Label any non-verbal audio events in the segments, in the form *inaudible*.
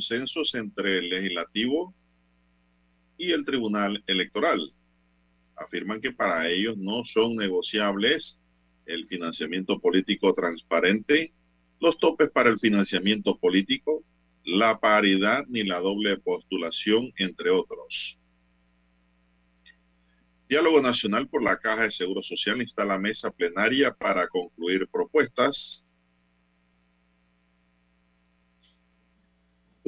Consensos entre el legislativo y el tribunal electoral. Afirman que para ellos no son negociables el financiamiento político transparente, los topes para el financiamiento político, la paridad ni la doble postulación, entre otros. Diálogo Nacional por la Caja de Seguro Social instala mesa plenaria para concluir propuestas.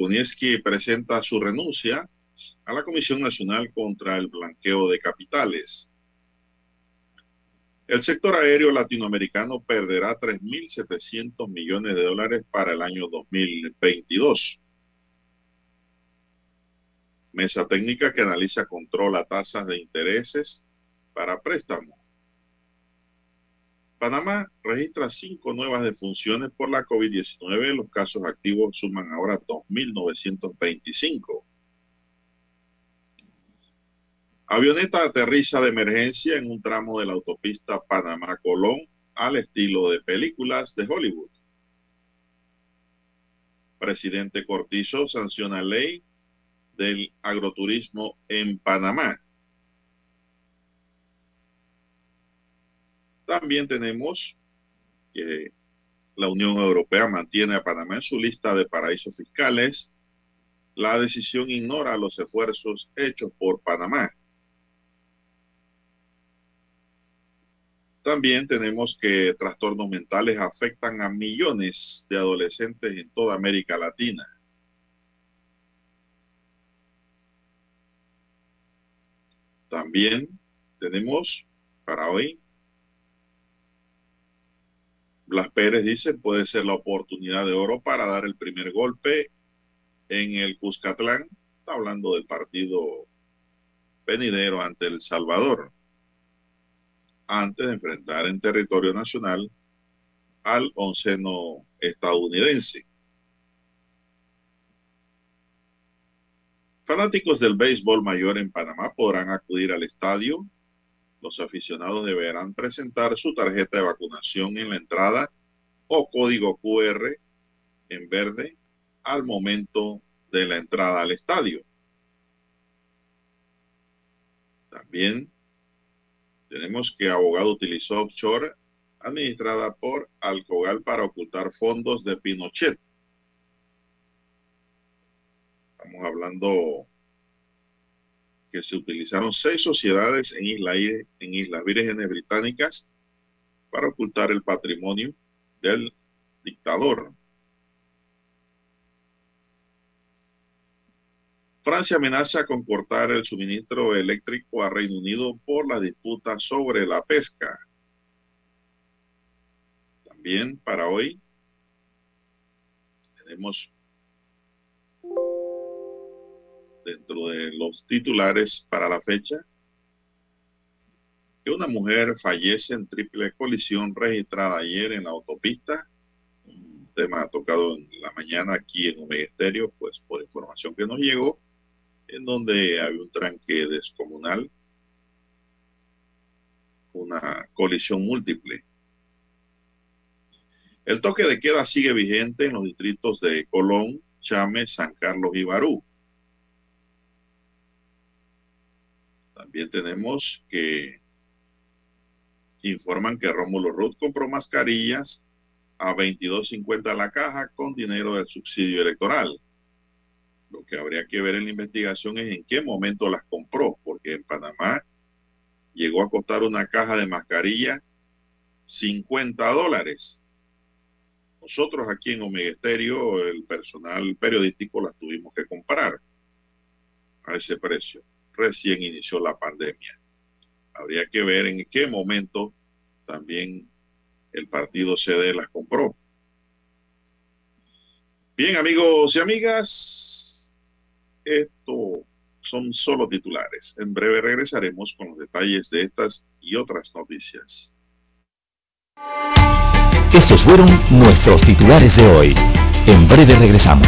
Kunieski presenta su renuncia a la Comisión Nacional contra el Blanqueo de Capitales. El sector aéreo latinoamericano perderá 3.700 millones de dólares para el año 2022. Mesa técnica que analiza controla tasas de intereses para préstamos. Panamá registra cinco nuevas defunciones por la COVID-19. Los casos activos suman ahora 2.925. Avioneta aterriza de emergencia en un tramo de la autopista Panamá-Colón al estilo de películas de Hollywood. Presidente Cortizo sanciona ley del agroturismo en Panamá. También tenemos que la Unión Europea mantiene a Panamá en su lista de paraísos fiscales. La decisión ignora los esfuerzos hechos por Panamá. También tenemos que trastornos mentales afectan a millones de adolescentes en toda América Latina. También tenemos para hoy, Blas Pérez dice, puede ser la oportunidad de oro para dar el primer golpe en el Cuscatlán. Está hablando del partido venidero ante El Salvador, antes de enfrentar en territorio nacional al onceno estadounidense. Fanáticos del béisbol mayor en Panamá podrán acudir al estadio. Los aficionados deberán presentar su tarjeta de vacunación en la entrada o código QR en verde al momento de la entrada al estadio. También tenemos que abogado utilizó offshore administrada por Alcogal para ocultar fondos de Pinochet. Estamos hablando que se utilizaron seis sociedades en, en Islas Vírgenes Británicas para ocultar el patrimonio del dictador. Francia amenaza con cortar el suministro eléctrico a Reino Unido por la disputa sobre la pesca. También para hoy tenemos dentro de los titulares para la fecha que una mujer fallece en triple colisión registrada ayer en la autopista. Un tema tocado en la mañana aquí en Omega Estéreo, pues por información que nos llegó, en donde había un tranque descomunal, una colisión múltiple. El toque de queda sigue vigente en los distritos de Colón, Chame, San Carlos y Barú. También tenemos que informan que Rómulo Ruth compró mascarillas a 22.50 la caja con dinero del subsidio electoral. Lo que habría que ver en la investigación es en qué momento las compró, porque en Panamá llegó a costar una caja de mascarilla 50 dólares. Nosotros aquí en Omega Estéreo, el personal periodístico las tuvimos que comprar a ese precio. Recién inició la pandemia. Habría que ver en qué momento también el partido CD las compró. Bien, amigos y amigas, esto son solo titulares. En breve regresaremos con los detalles de estas y otras noticias. Estos fueron nuestros titulares de hoy. En breve regresamos.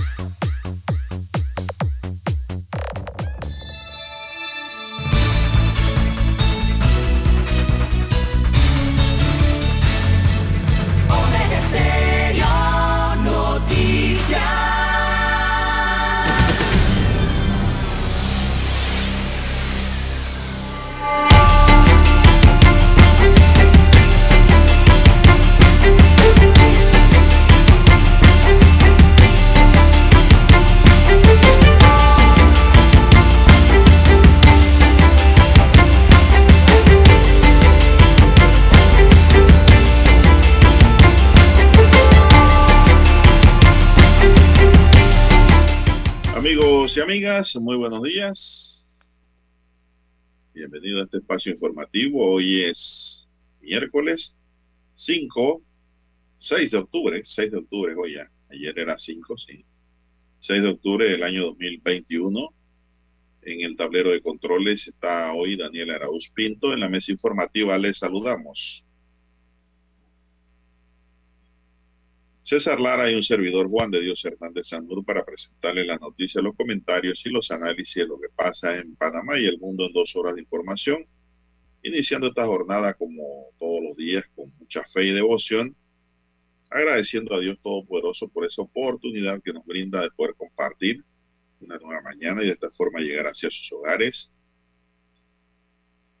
Y amigas, muy buenos días. Bienvenido a este espacio informativo. Hoy es miércoles 5, 6 de octubre, 6 de octubre hoy ya. Ayer era 5, sí. 6 de octubre del año 2021. En el tablero de controles está hoy Daniel Arauz Pinto. En la mesa informativa les saludamos. César Lara y un servidor Juan de Dios Hernández Sanur para presentarle las noticias, los comentarios y los análisis de lo que pasa en Panamá y el mundo en dos horas de información. Iniciando esta jornada como todos los días con mucha fe y devoción, agradeciendo a Dios Todopoderoso por esa oportunidad que nos brinda de poder compartir una nueva mañana y de esta forma llegar hacia sus hogares,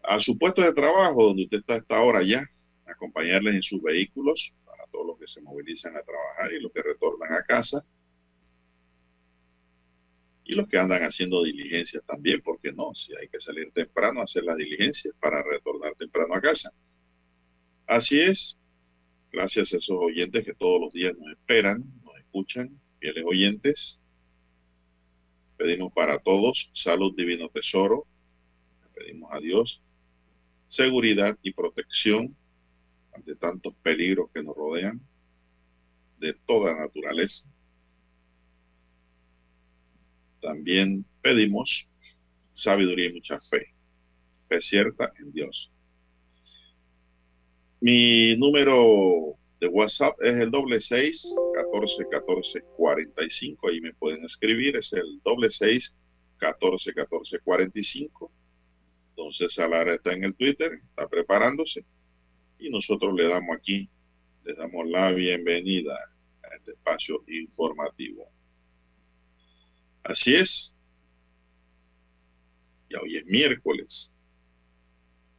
a su puesto de trabajo donde usted está a esta hora ya, acompañarles en sus vehículos, todos los que se movilizan a trabajar y los que retornan a casa. Y los que andan haciendo diligencias también, porque no, si hay que salir temprano hacer las diligencias para retornar temprano a casa. Así es, gracias a esos oyentes que todos los días nos esperan, nos escuchan, fieles oyentes. Pedimos para todos salud, divino tesoro. pedimos a Dios seguridad y protección ante tantos peligros que nos rodean de toda naturaleza. También pedimos sabiduría y mucha fe, fe cierta en Dios. Mi número de WhatsApp es el doble seis catorce catorce cuarenta y cinco. Ahí me pueden escribir, es el doble seis catorce catorce cuarenta y cinco. Entonces Salara está en el Twitter, está preparándose y nosotros le damos aquí, le damos la bienvenida a este espacio informativo. Así es. Ya hoy es miércoles,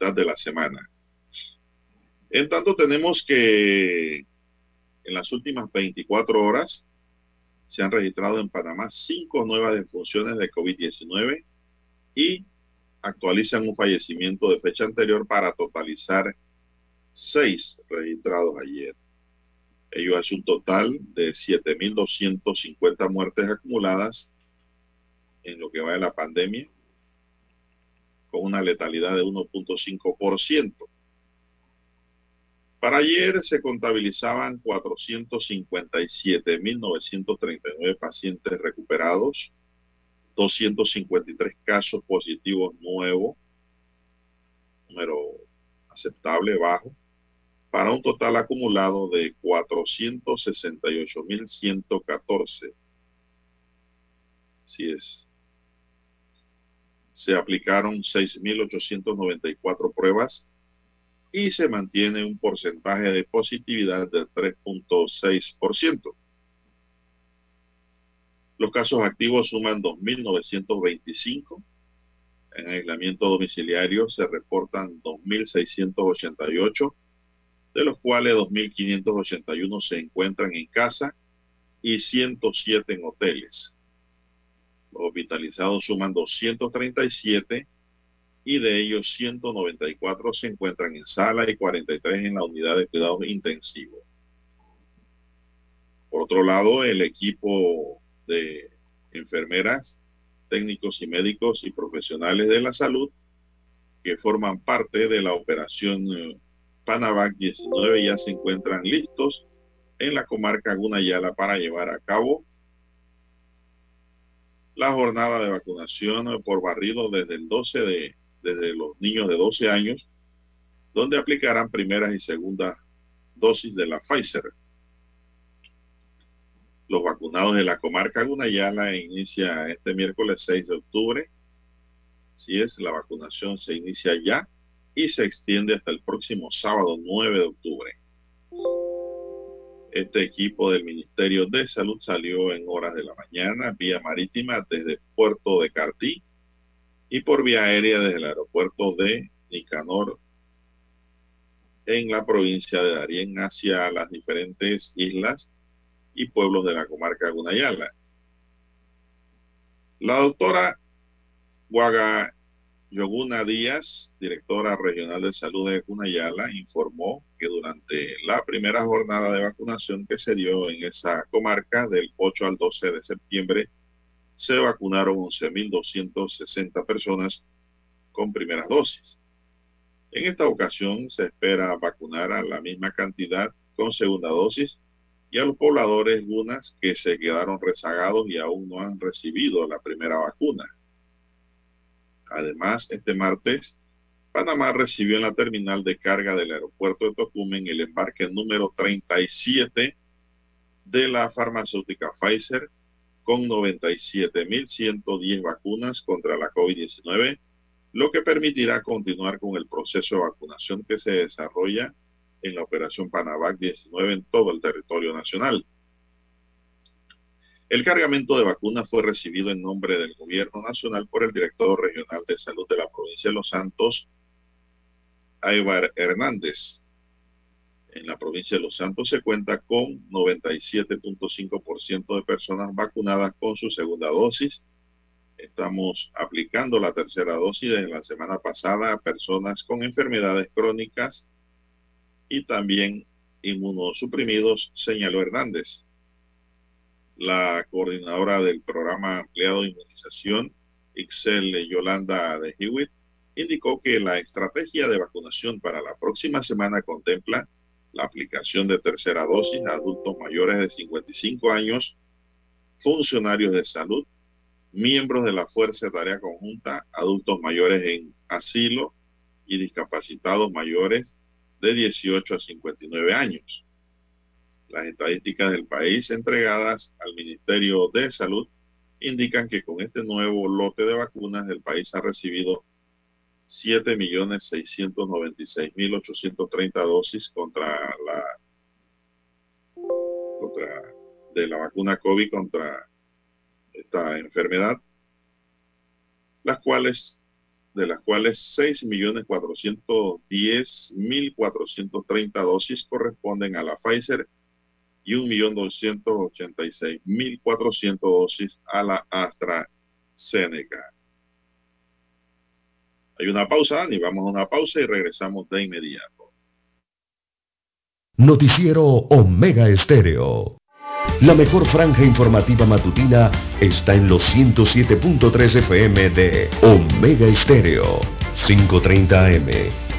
de la semana. En tanto, tenemos que en las últimas 24 horas se han registrado en Panamá cinco nuevas defunciones de COVID-19 y actualizan un fallecimiento de fecha anterior para totalizar seis registrados ayer. Ello hace un total de 7.250 muertes acumuladas en lo que va de la pandemia, con una letalidad de 1.5%. Para ayer se contabilizaban 457.939 pacientes recuperados, 253 casos positivos nuevos, número aceptable, bajo, para un total acumulado de 468.114. Así es. Se aplicaron 6.894 pruebas y se mantiene un porcentaje de positividad del 3.6%. Los casos activos suman 2.925. En aislamiento domiciliario se reportan 2.688, de los cuales 2.581 se encuentran en casa y 107 en hoteles. Los hospitalizados suman 237 y de ellos 194 se encuentran en sala y 43 en la unidad de cuidados intensivos. Por otro lado, el equipo de enfermeras, técnicos y médicos y profesionales de la salud que forman parte de la operación Panavac 19 ya se encuentran listos en la comarca Gunayala para llevar a cabo la jornada de vacunación por barrido desde el 12 de, desde los niños de 12 años, donde aplicarán primeras y segundas dosis de la Pfizer. Los vacunados de la comarca Gunayala inicia este miércoles 6 de octubre. Si es, la vacunación se inicia ya y se extiende hasta el próximo sábado 9 de octubre. Este equipo del Ministerio de Salud salió en horas de la mañana vía marítima desde Puerto de Cartí y por vía aérea desde el aeropuerto de Nicanor en la provincia de Darién hacia las diferentes islas y pueblos de la comarca Gunayala. La doctora Guaga Yoguna Díaz, directora regional de salud de Gunayala, informó que durante la primera jornada de vacunación que se dio en esa comarca del 8 al 12 de septiembre, se vacunaron 11.260 personas con primeras dosis. En esta ocasión se espera vacunar a la misma cantidad con segunda dosis y a los pobladores gunas que se quedaron rezagados y aún no han recibido la primera vacuna. Además, este martes, Panamá recibió en la terminal de carga del aeropuerto de Tocumen el embarque número 37 de la farmacéutica Pfizer con 97.110 vacunas contra la COVID-19, lo que permitirá continuar con el proceso de vacunación que se desarrolla en la operación Panavac 19 en todo el territorio nacional. El cargamento de vacunas fue recibido en nombre del gobierno nacional por el director regional de salud de la provincia de Los Santos, Aybar Hernández. En la provincia de Los Santos se cuenta con 97.5% de personas vacunadas con su segunda dosis. Estamos aplicando la tercera dosis desde la semana pasada a personas con enfermedades crónicas y también inmunosuprimidos, señaló Hernández la coordinadora del programa ampliado de inmunización, Excel Yolanda de Hewitt, indicó que la estrategia de vacunación para la próxima semana contempla la aplicación de tercera dosis a adultos mayores de 55 años, funcionarios de salud, miembros de la Fuerza de Tarea Conjunta, adultos mayores en asilo y discapacitados mayores de 18 a 59 años. Las estadísticas del país entregadas al Ministerio de Salud indican que con este nuevo lote de vacunas el país ha recibido 7.696.830 dosis contra la contra de la vacuna COVID contra esta enfermedad, las cuales de las cuales 6.410.430 dosis corresponden a la Pfizer y 1.286.400 dosis a la AstraZeneca. Hay una pausa, Dani, vamos a una pausa y regresamos de inmediato. Noticiero Omega Estéreo. La mejor franja informativa matutina está en los 107.3 FM de Omega Estéreo, 5.30 AM.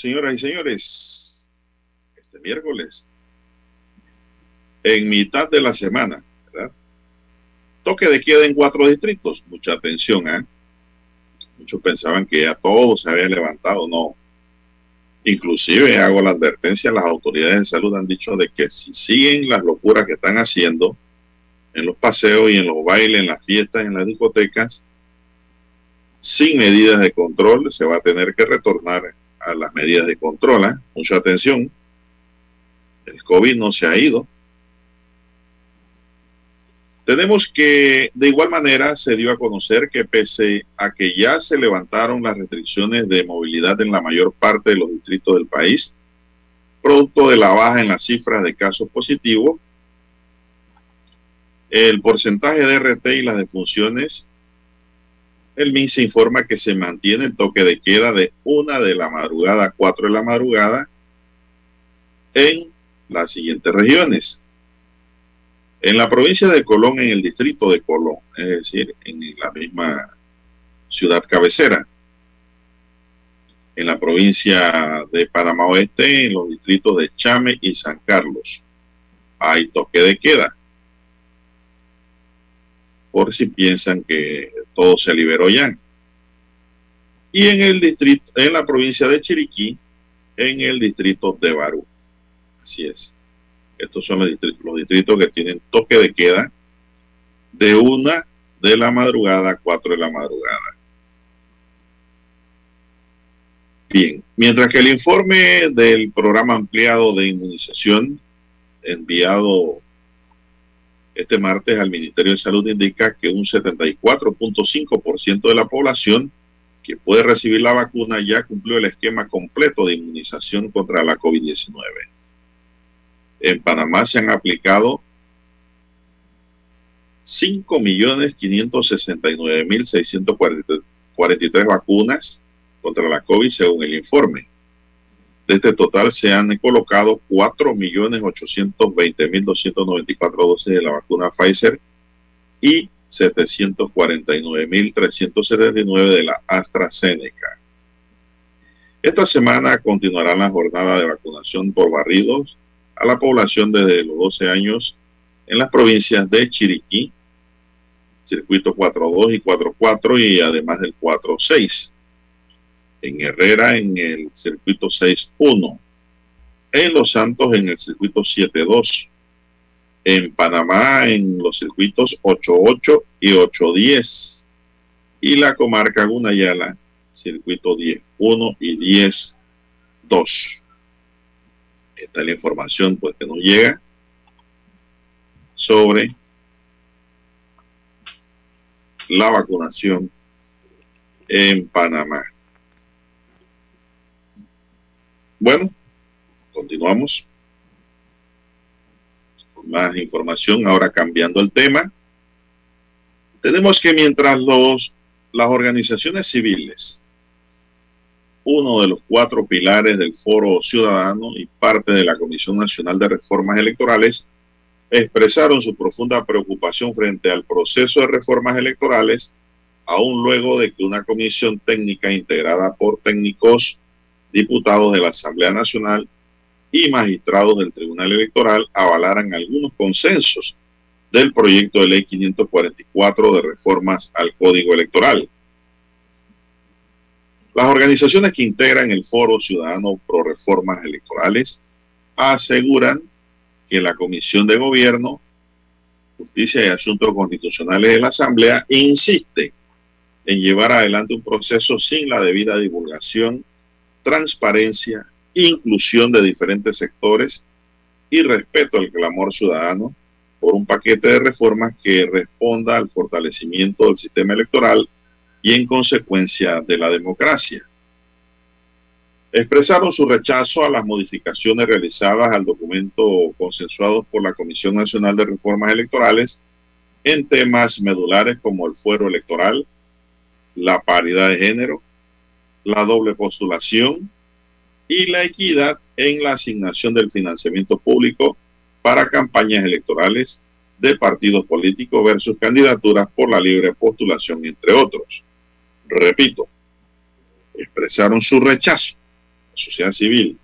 Señoras y señores. Este miércoles, en mitad de la semana, ¿verdad? Toque de queda en cuatro distritos. Mucha atención, ¿eh? Muchos pensaban que ya todo se había levantado, no. Inclusive hago la advertencia, las autoridades de salud han dicho de que si siguen las locuras que están haciendo en los paseos y en los bailes, en las fiestas, en las discotecas, sin medidas de control, se va a tener que retornar las medidas de control. ¿eh? Mucha atención. El COVID no se ha ido. Tenemos que, de igual manera, se dio a conocer que pese a que ya se levantaron las restricciones de movilidad en la mayor parte de los distritos del país, producto de la baja en las cifras de casos positivos, el porcentaje de RT y las defunciones el MINSA informa que se mantiene el toque de queda de una de la madrugada a cuatro de la madrugada en las siguientes regiones. En la provincia de Colón, en el distrito de Colón, es decir, en la misma ciudad cabecera. En la provincia de Panamá Oeste, en los distritos de Chame y San Carlos, hay toque de queda por si piensan que todo se liberó ya. Y en el distrito, en la provincia de Chiriquí, en el distrito de Barú. Así es. Estos son los distritos, los distritos que tienen toque de queda de una de la madrugada a cuatro de la madrugada. Bien, mientras que el informe del programa ampliado de inmunización enviado este martes al Ministerio de Salud indica que un 74.5% de la población que puede recibir la vacuna ya cumplió el esquema completo de inmunización contra la COVID-19. En Panamá se han aplicado 5.569.643 vacunas contra la COVID según el informe. De este total se han colocado 4.820.294 dosis de la vacuna Pfizer y 749.379 de la AstraZeneca. Esta semana continuará la jornada de vacunación por barridos a la población desde los 12 años en las provincias de Chiriquí, circuito 4.2 y 4.4 y además del 4.6 en Herrera en el circuito 6.1, en Los Santos en el circuito 7.2, en Panamá en los circuitos 88 y 810 y la comarca Gunayala, circuito 10.1 y 10.2. Esta es la información pues, que nos llega sobre la vacunación en Panamá. Bueno, continuamos con más información, ahora cambiando el tema. Tenemos que mientras los, las organizaciones civiles, uno de los cuatro pilares del Foro Ciudadano y parte de la Comisión Nacional de Reformas Electorales, expresaron su profunda preocupación frente al proceso de reformas electorales, aún luego de que una comisión técnica integrada por técnicos, diputados de la Asamblea Nacional y magistrados del Tribunal Electoral avalaran algunos consensos del proyecto de ley 544 de reformas al Código Electoral. Las organizaciones que integran el Foro Ciudadano Pro Reformas Electorales aseguran que la Comisión de Gobierno, Justicia y Asuntos Constitucionales de la Asamblea insiste en llevar adelante un proceso sin la debida divulgación, transparencia, inclusión de diferentes sectores y respeto al clamor ciudadano por un paquete de reformas que responda al fortalecimiento del sistema electoral y en consecuencia de la democracia. Expresaron su rechazo a las modificaciones realizadas al documento consensuado por la Comisión Nacional de Reformas Electorales en temas medulares como el fuero electoral, la paridad de género, la doble postulación y la equidad en la asignación del financiamiento público para campañas electorales de partidos políticos versus candidaturas por la libre postulación, entre otros. Repito, expresaron su rechazo sociedad civil,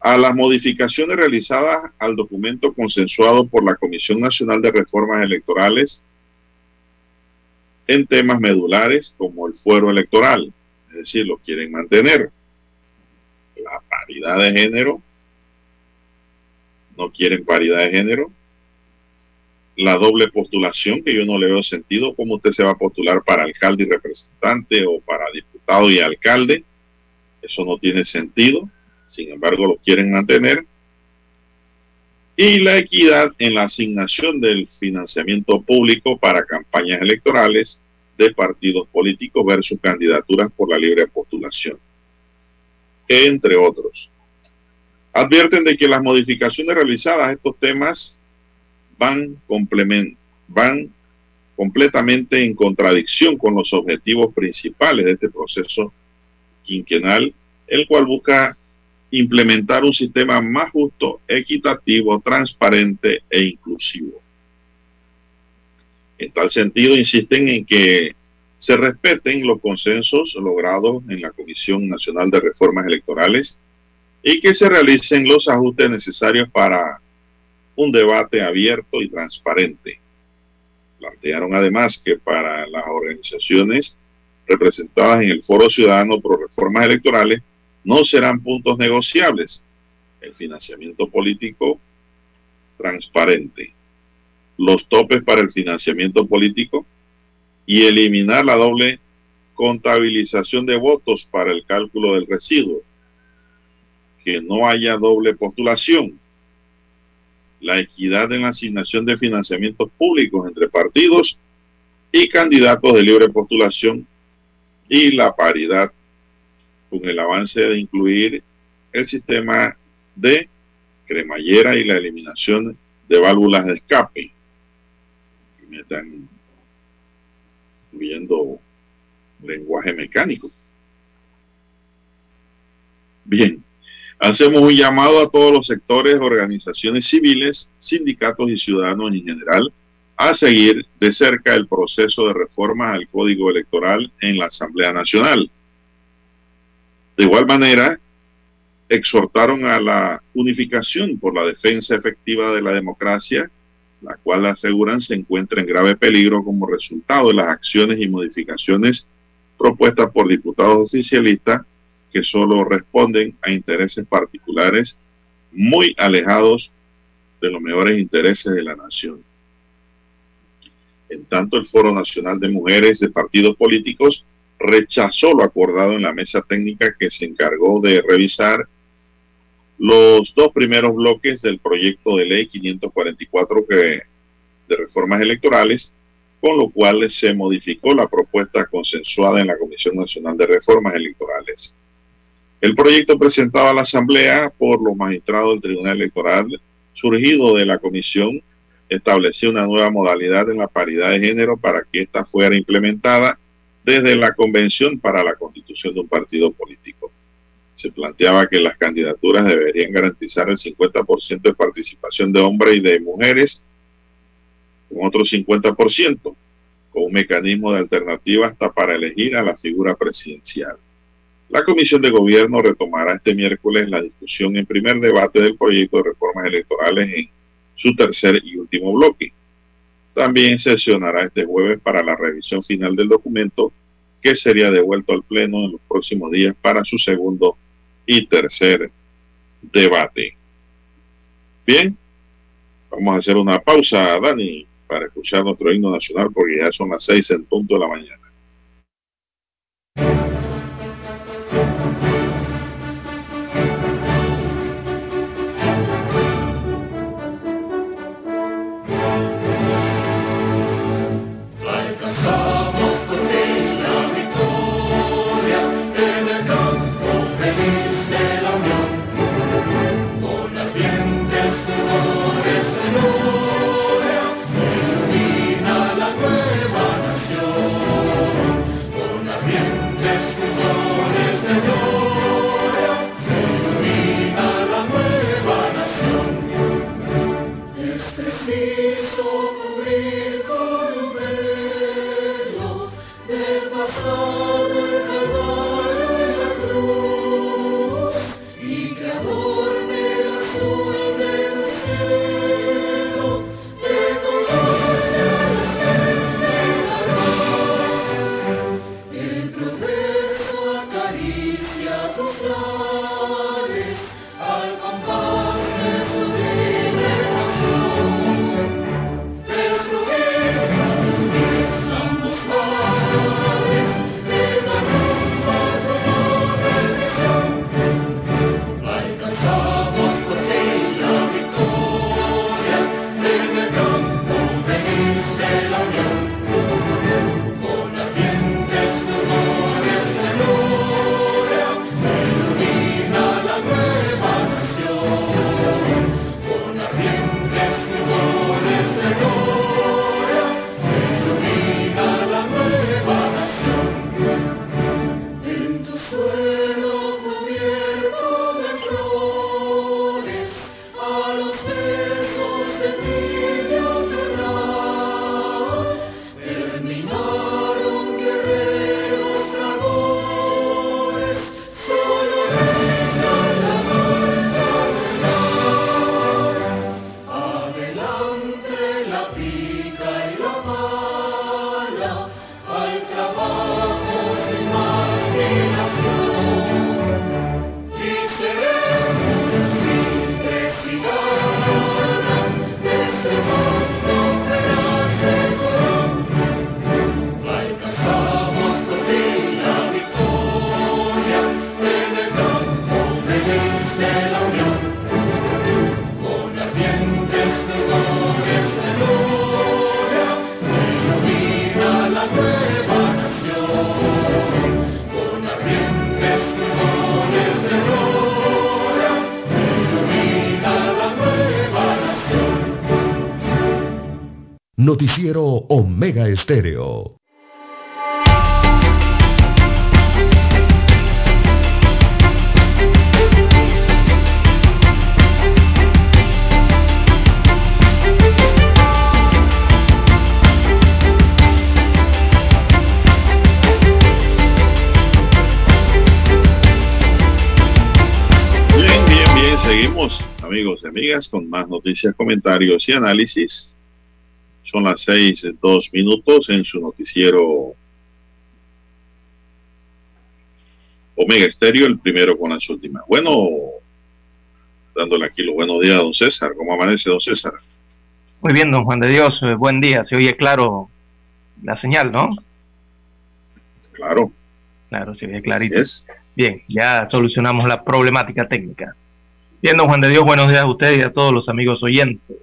a las modificaciones realizadas al documento consensuado por la Comisión Nacional de Reformas Electorales en temas medulares como el fuero electoral, es decir, lo quieren mantener. La paridad de género, no quieren paridad de género. La doble postulación, que yo no le veo sentido, cómo usted se va a postular para alcalde y representante o para diputado y alcalde eso no tiene sentido, sin embargo lo quieren mantener. Y la equidad en la asignación del financiamiento público para campañas electorales de partidos políticos versus candidaturas por la libre postulación, entre otros. Advierten de que las modificaciones realizadas a estos temas van, van completamente en contradicción con los objetivos principales de este proceso quinquenal, el cual busca implementar un sistema más justo, equitativo, transparente e inclusivo. En tal sentido, insisten en que se respeten los consensos logrados en la Comisión Nacional de Reformas Electorales y que se realicen los ajustes necesarios para un debate abierto y transparente. Plantearon además que para las organizaciones representadas en el Foro Ciudadano por Reformas Electorales no serán puntos negociables. El financiamiento político transparente, los topes para el financiamiento político y eliminar la doble contabilización de votos para el cálculo del residuo. Que no haya doble postulación. La equidad en la asignación de financiamientos públicos entre partidos y candidatos de libre postulación y la paridad con el avance de incluir el sistema de cremallera y la eliminación de válvulas de escape. Me están incluyendo lenguaje mecánico. Bien, hacemos un llamado a todos los sectores, organizaciones civiles, sindicatos y ciudadanos en general a seguir de cerca el proceso de reforma al Código Electoral en la Asamblea Nacional. De igual manera, exhortaron a la unificación por la defensa efectiva de la democracia, la cual aseguran se encuentra en grave peligro como resultado de las acciones y modificaciones propuestas por diputados oficialistas que solo responden a intereses particulares muy alejados de los mejores intereses de la nación. En tanto, el Foro Nacional de Mujeres de Partidos Políticos rechazó lo acordado en la mesa técnica que se encargó de revisar los dos primeros bloques del proyecto de ley 544 que, de reformas electorales, con lo cual se modificó la propuesta consensuada en la Comisión Nacional de Reformas Electorales. El proyecto presentado a la Asamblea por los magistrados del Tribunal Electoral, surgido de la Comisión, estableció una nueva modalidad en la paridad de género para que ésta fuera implementada desde la Convención para la Constitución de un partido político. Se planteaba que las candidaturas deberían garantizar el 50% de participación de hombres y de mujeres, con otro 50%, con un mecanismo de alternativa hasta para elegir a la figura presidencial. La Comisión de Gobierno retomará este miércoles la discusión en primer debate del proyecto de reformas electorales en su tercer y último bloque. También sesionará este jueves para la revisión final del documento que sería devuelto al Pleno en los próximos días para su segundo y tercer debate. Bien, vamos a hacer una pausa, Dani, para escuchar nuestro himno nacional porque ya son las seis en punto de la mañana. Noticiero Omega Estéreo. Bien, bien, bien, seguimos amigos y amigas con más noticias, comentarios y análisis son las seis, dos minutos en su noticiero Omega Estéreo, el primero con las últimas. Bueno, dándole aquí los buenos días a don César. ¿Cómo amanece, don César? Muy bien, don Juan de Dios, eh, buen día. Se oye claro la señal, ¿no? Claro. Claro, se oye clarito. Bien, ya solucionamos la problemática técnica. Bien, don Juan de Dios, buenos días a usted y a todos los amigos oyentes.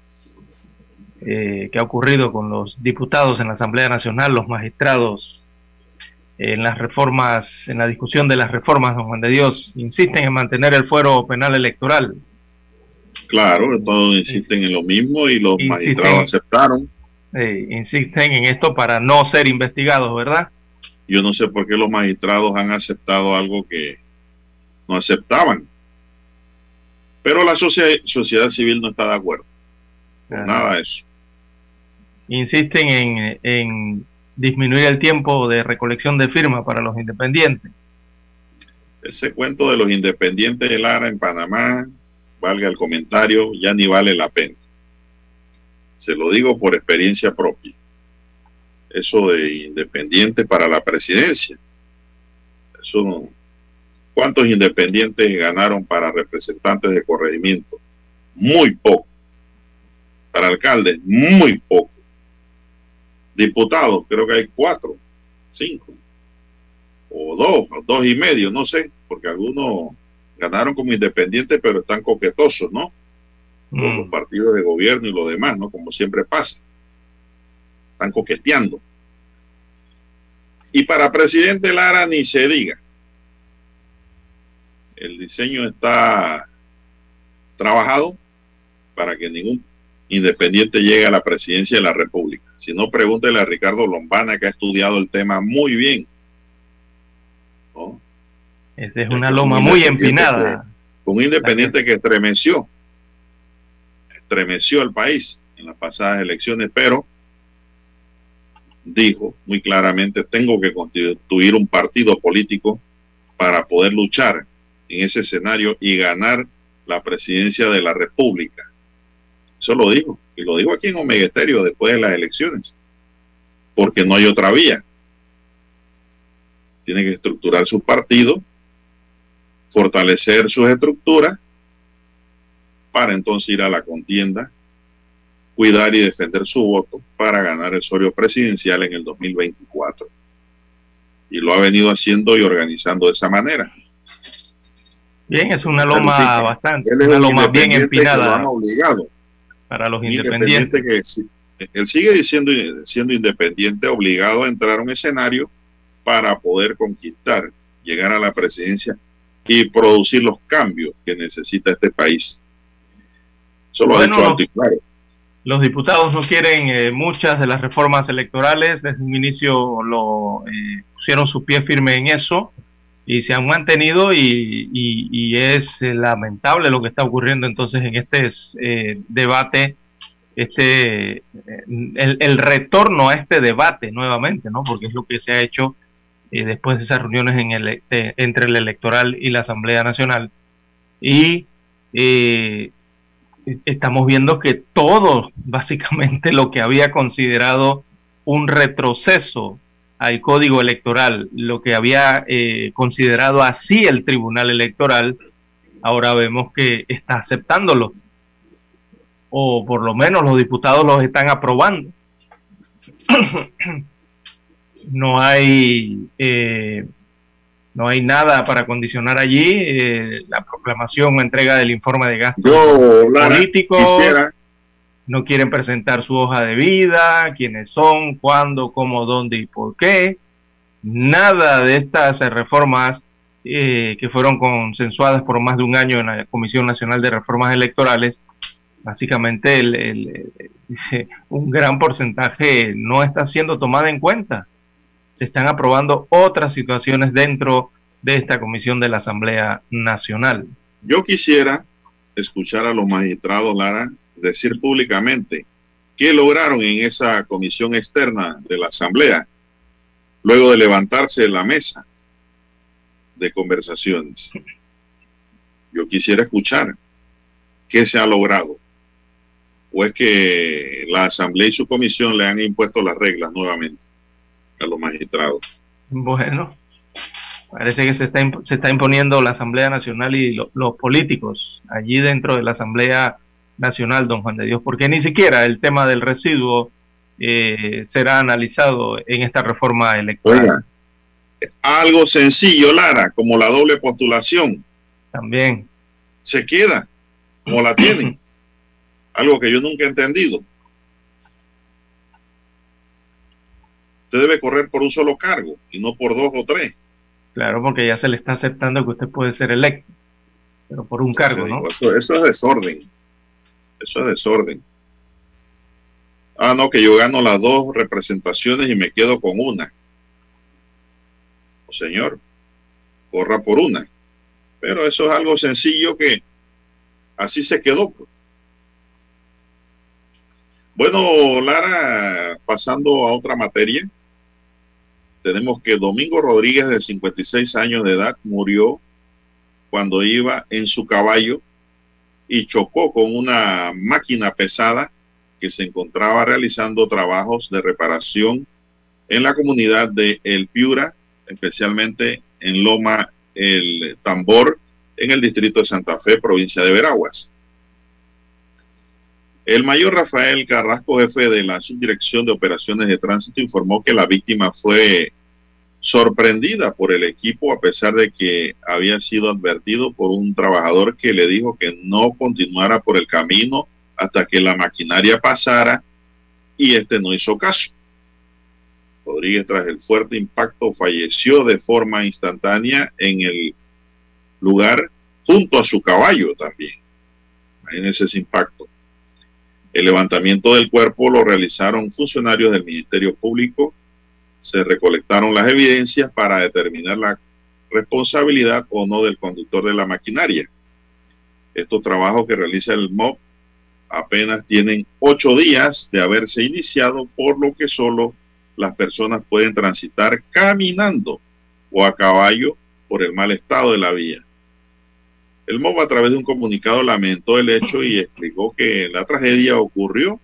Eh, ¿Qué ha ocurrido con los diputados en la Asamblea Nacional, los magistrados en las reformas, en la discusión de las reformas, don Juan de Dios, insisten en mantener el fuero penal electoral? Claro, todos insisten en lo mismo y los magistrados aceptaron. insisten en esto para no ser investigados, ¿verdad? Yo no sé por qué los magistrados han aceptado algo que no aceptaban. Pero la sociedad, civil no está de acuerdo. nada de eso. Insisten en, disminuir el tiempo de recolección de firmas para los independientes. Ese cuento de los independientes de Lara en Panamá, valga el comentario, ya ni vale la pena. Se lo digo por experiencia propia. Eso de independiente para la presidencia. ¿Cuántos independientes ganaron para representantes de corregimiento? Muy poco. Para alcaldes, muy poco. Diputados, creo que hay cuatro, cinco, o dos, o dos y medio, no sé, porque algunos ganaron como independientes, pero están coquetosos, ¿no? Con los mm. partidos de gobierno y lo demás, ¿no? Como siempre pasa. Están coqueteando. Y para presidente Lara ni se diga el diseño está trabajado para que ningún independiente llegue a la presidencia de la República. Si no, pregúntele a Ricardo Lombana, que ha estudiado el tema muy bien. Esta es una loma muy empinada. un independiente que estremeció, estremeció al país en las pasadas elecciones, pero dijo muy claramente, tengo que constituir un partido político para poder luchar en ese escenario y ganar la presidencia de la República. Eso lo digo, y lo digo aquí en Omega después de las elecciones, porque no hay otra vía. Tiene que estructurar su partido, fortalecer sus estructuras, para entonces ir a la contienda, cuidar y defender su voto para ganar el sorio presidencial en el 2024. Y lo ha venido haciendo y organizando de esa manera. Bien, es una loma bastante, una loma bien empinada. obligado. Para los independientes. él sigue siendo, siendo independiente, obligado a entrar a un escenario para poder conquistar, llegar a la presidencia y producir los cambios que necesita este país. Eso lo ha dicho alto y claro. Los diputados no quieren eh, muchas de las reformas electorales. Desde un inicio lo eh, pusieron su pie firme en eso y se han mantenido y, es lamentable lo que está ocurriendo entonces en este eh, debate, este el, el, retorno a este debate nuevamente, ¿no? Porque es lo que se ha hecho eh, después de esas reuniones en el, entre el electoral y la Asamblea Nacional. Y eh, estamos viendo que todo, *laughs* básicamente lo que había considerado un retroceso al código electoral, lo que había eh, considerado así el Tribunal Electoral, ahora vemos que está aceptándolo. O por lo menos los diputados los están aprobando. *coughs* no hay eh, no hay nada para condicionar allí eh, la proclamación o entrega del informe de gasto político no quieren presentar su hoja de vida, quiénes son, cuándo, cómo, dónde y por qué. Nada de estas reformas eh, que fueron consensuadas por más de un año en la Comisión Nacional de Reformas Electorales, básicamente *laughs* un gran porcentaje no está siendo tomada en cuenta. Se están aprobando otras situaciones dentro de esta comisión de la Asamblea Nacional. Yo quisiera escuchar a los magistrados, Lara, decir públicamente qué lograron en esa comisión externa de la Asamblea, luego de levantarse de la mesa de conversaciones. Yo quisiera escuchar qué se ha logrado. ¿O es que la Asamblea y su comisión le han impuesto las reglas nuevamente a los magistrados? Bueno, Parece que se está, se está imponiendo la Asamblea Nacional y los políticos allí dentro de la Asamblea Nacional, don Juan de Dios, porque ni siquiera el tema del residuo eh, será analizado en esta reforma electoral. algo sencillo, Lara, como la doble postulación. También. Se queda como la tienen. *clears throat* algo que yo nunca he entendido. Usted debe correr por un solo cargo y no por dos o tres. Claro, porque ya se le está aceptando que usted puede ser electo, pero por un cargo, ¿no? Eso, eso es desorden. Eso es desorden. Ah, no, que yo gano las dos representaciones y me quedo con una. Oh, señor, corra por una. Pero eso es algo sencillo que así se quedó. Pues. Bueno, Lara, pasando a otra materia, tenemos que Domingo Rodríguez, de 56 años de edad, murió cuando iba en su caballo y chocó con una máquina pesada que se encontraba realizando trabajos de reparación en la comunidad de El Piura, especialmente en Loma El Tambor, en el distrito de Santa Fe, provincia de Veraguas. El mayor Rafael Carrasco, jefe de la Subdirección de Operaciones de Tránsito, informó que la víctima fue sorprendida por el equipo a pesar de que había sido advertido por un trabajador que le dijo que no continuara por el camino hasta que la maquinaria pasara y este no hizo caso. Rodríguez tras el fuerte impacto falleció de forma instantánea en el lugar junto a su caballo también. Imagínense ese impacto. El levantamiento del cuerpo lo realizaron funcionarios del Ministerio Público. Se recolectaron las evidencias para determinar la responsabilidad o no del conductor de la maquinaria. Estos trabajos que realiza el MOB apenas tienen ocho días de haberse iniciado, por lo que solo las personas pueden transitar caminando o a caballo por el mal estado de la vía. El MOB a través de un comunicado lamentó el hecho y explicó que la tragedia ocurrió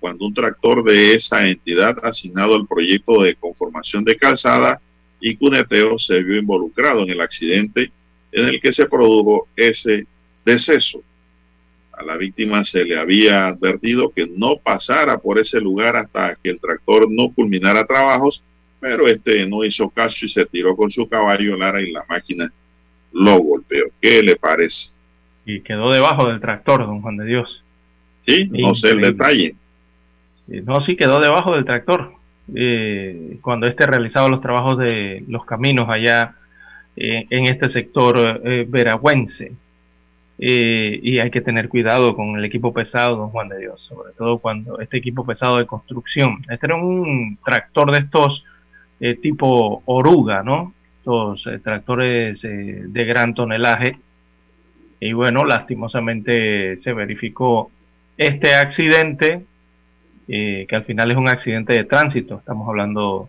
cuando un tractor de esa entidad asignado al proyecto de conformación de calzada y cuneteo se vio involucrado en el accidente en el que se produjo ese deceso. A la víctima se le había advertido que no pasara por ese lugar hasta que el tractor no culminara trabajos, pero este no hizo caso y se tiró con su caballo Lara y la máquina lo golpeó. ¿Qué le parece? Y quedó debajo del tractor, don Juan de Dios. Sí, no sé el detalle. No, sí, quedó debajo del tractor. Eh, cuando este realizaba los trabajos de los caminos allá eh, en este sector eh, veragüense. y hay que tener cuidado con el equipo pesado, don Juan de Dios, sobre todo cuando este equipo pesado de construcción. Este era un tractor de estos tipo oruga, ¿no? estos eh, tractores eh, de gran tonelaje. Y bueno, lastimosamente se verificó este accidente, eh, que al final es un accidente de tránsito. Estamos hablando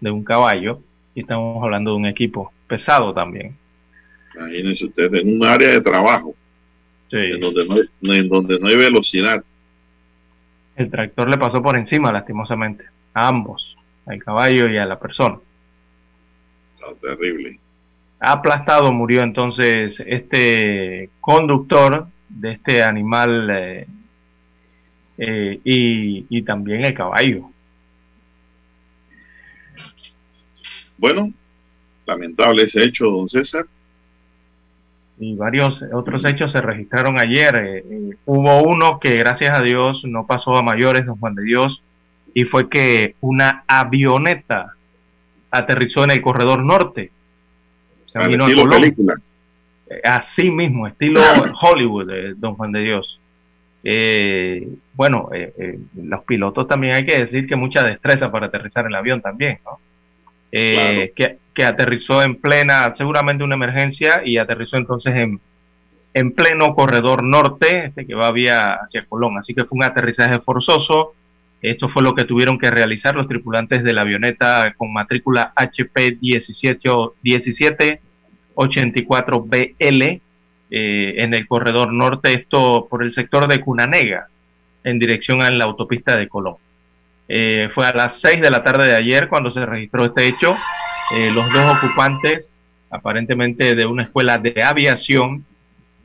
de un caballo y estamos hablando de un equipo pesado también. Imagínense ustedes, en un área de trabajo, en, donde no hay, en donde no hay velocidad. El tractor le pasó por encima, lastimosamente, a ambos, al caballo y a la persona terrible. Aplastado murió entonces este conductor de este animal eh, eh, y, también el caballo. Bueno, lamentable ese hecho, don César. Y varios otros hechos se registraron ayer. Eh, hubo uno que gracias a Dios no pasó a mayores, don Juan de Dios, y fue que una avioneta aterrizó en el corredor norte. estilo película. Eh, así mismo, estilo *laughs* Hollywood, eh, don Juan de Dios. Eh, bueno, los pilotos también hay que decir que mucha destreza para aterrizar el avión también, ¿no? que, que, aterrizó en plena, seguramente una emergencia, y aterrizó entonces en, en pleno corredor norte, este que va vía hacia Colón. Así que fue un aterrizaje forzoso esto fue lo que tuvieron que realizar los tripulantes de la avioneta con matrícula HP 1784BL eh, en el corredor norte, esto por el sector de Cunanega, en dirección a la autopista de Colón. Eh, fue a las 6 de la tarde de ayer cuando se registró este hecho. Eh, los dos ocupantes aparentemente de una escuela de aviación.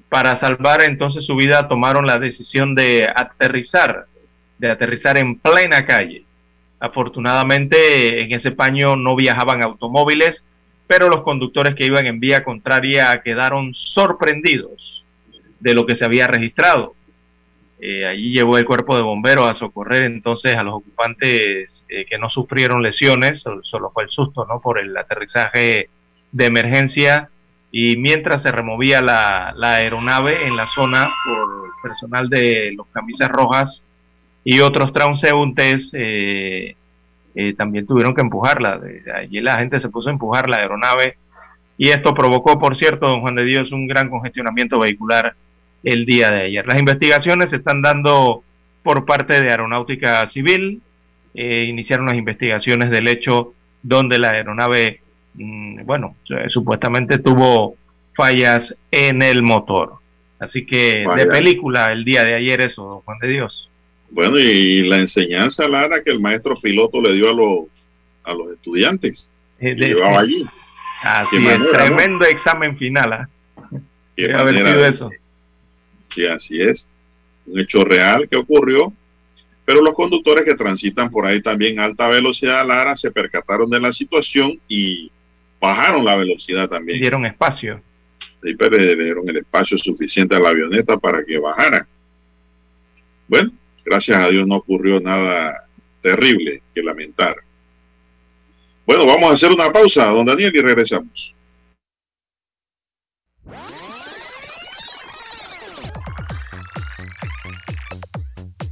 Para salvar entonces su vida tomaron la decisión de aterrizar, de aterrizar en plena calle. Afortunadamente en ese paño no viajaban automóviles, pero los conductores que iban en vía contraria quedaron sorprendidos de lo que se había registrado. Eh, allí llegó el cuerpo de bomberos a socorrer entonces a los ocupantes eh, que no sufrieron lesiones, solo, fue el susto ¿no? por el aterrizaje de emergencia y mientras se removía la, aeronave en la zona por personal de los camisas rojas y otros transeúntes eh, también tuvieron que empujarla. allí la gente se puso a empujar la aeronave y esto provocó, por cierto, don Juan de Dios, un gran congestionamiento vehicular el día de ayer. Las investigaciones se están dando por parte de Aeronáutica Civil. Eh, iniciaron las investigaciones del hecho donde la aeronave, mm, bueno, supuestamente tuvo fallas en el motor. Así que de película el día de ayer eso, don Juan de Dios. Bueno, y la enseñanza, Lara, que el maestro piloto le dio a, los a los estudiantes eh, que llevaba allí. Así es, tremendo examen final. ¿ah? haber sido eso. Sí, así es. Un hecho real que ocurrió. Pero los conductores que transitan por ahí también a alta velocidad, Lara, se percataron de la situación y bajaron la velocidad también. Dieron espacio. Sí, pero dieron el espacio suficiente a la avioneta para que bajara. Bueno, gracias a Dios no ocurrió nada terrible que lamentar. Bueno, vamos a hacer una pausa, don Daniel, y regresamos.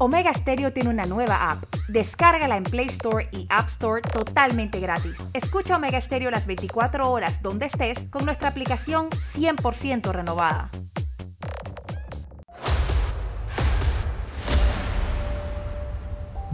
Omega Stereo tiene una nueva app. Descárgala en Play Store y App Store totalmente gratis. Escucha Omega Stereo las 24 horas donde estés con nuestra aplicación 100% renovada.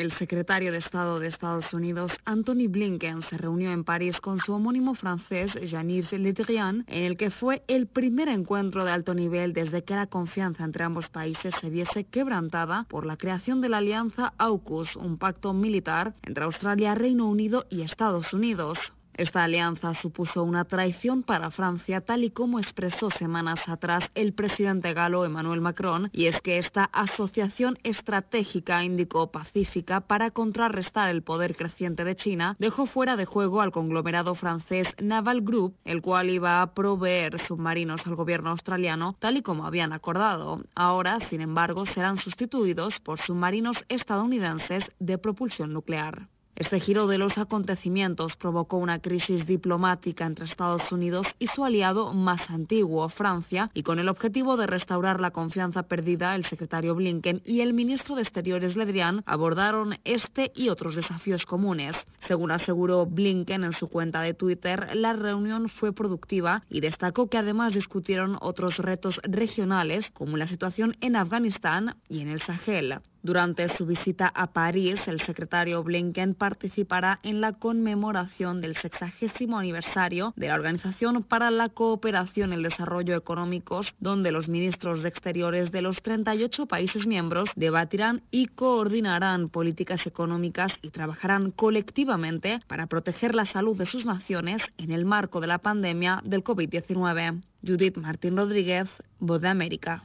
El secretario de Estado de Estados Unidos, Anthony Blinken, se reunió en París con su homónimo francés, Jean-Yves Le Drian, en el que fue el primer encuentro de alto nivel desde que la confianza entre ambos países se viese quebrantada por la creación de la alianza AUKUS, un pacto militar entre Australia, Reino Unido y Estados Unidos. Esta alianza supuso una traición para Francia, tal y como expresó semanas atrás el presidente galo Emmanuel Macron, y es que esta asociación estratégica Índico-Pacífica para contrarrestar el poder creciente de China dejó fuera de juego al conglomerado francés Naval Group, el cual iba a proveer submarinos al gobierno australiano, tal y como habían acordado. Ahora, sin embargo, serán sustituidos por submarinos estadounidenses de propulsión nuclear. Este giro de los acontecimientos provocó una crisis diplomática entre Estados Unidos y su aliado más antiguo, Francia, y con el objetivo de restaurar la confianza perdida, el secretario Blinken y el ministro de Exteriores Le Drian abordaron este y otros desafíos comunes. Según aseguró Blinken en su cuenta de Twitter, la reunión fue productiva y destacó que además discutieron otros retos regionales como la situación en Afganistán y en el Sahel. Durante su visita a París, el secretario Blinken participará en la conmemoración del sexagésimo aniversario de la Organización para la Cooperación y el Desarrollo Económicos, donde los ministros de Exteriores de los 38 países miembros debatirán y coordinarán políticas económicas y trabajarán colectivamente para proteger la salud de sus naciones en el marco de la pandemia del COVID-19. Judith Martín Rodríguez, Voz de América.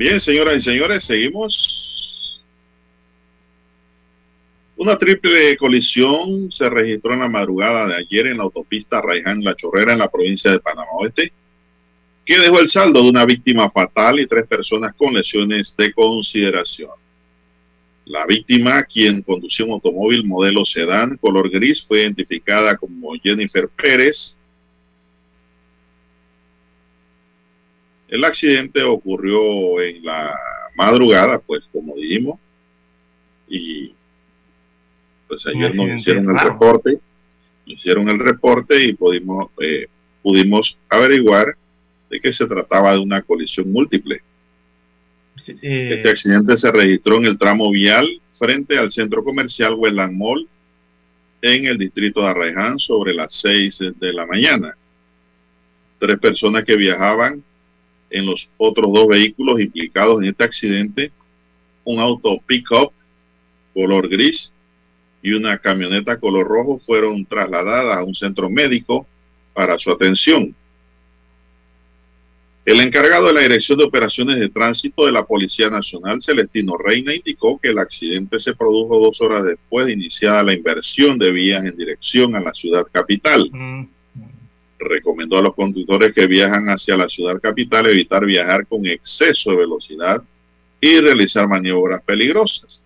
Bien, señoras y señores, seguimos. Una triple colisión se registró en la madrugada de ayer en la autopista Raiján La Chorrera en la provincia de Panamá Oeste, que dejó el saldo de una víctima fatal y tres personas con lesiones de consideración. La víctima, quien conducía un automóvil modelo sedán color gris, fue identificada como Jennifer Pérez, El accidente ocurrió en la madrugada, pues como dijimos, y pues ayer nos hicieron el reporte, nos hicieron el reporte y pudimos, eh, pudimos averiguar de que se trataba de una colisión múltiple. Eh, este accidente se registró en el tramo vial frente al centro comercial Westland Mall en el distrito de Arraiján sobre las 6 de la mañana. Tres personas que viajaban en los otros dos vehículos implicados en este accidente, un auto pick-up color gris y una camioneta color rojo fueron trasladadas a un centro médico para su atención. El encargado de la Dirección de Operaciones de Tránsito de la Policía Nacional, Celestino Reina, indicó que el accidente se produjo dos horas después de iniciada la inversión de vías en dirección a la ciudad capital. Mm recomendó a los conductores que viajan hacia la ciudad capital evitar viajar con exceso de velocidad y realizar maniobras peligrosas.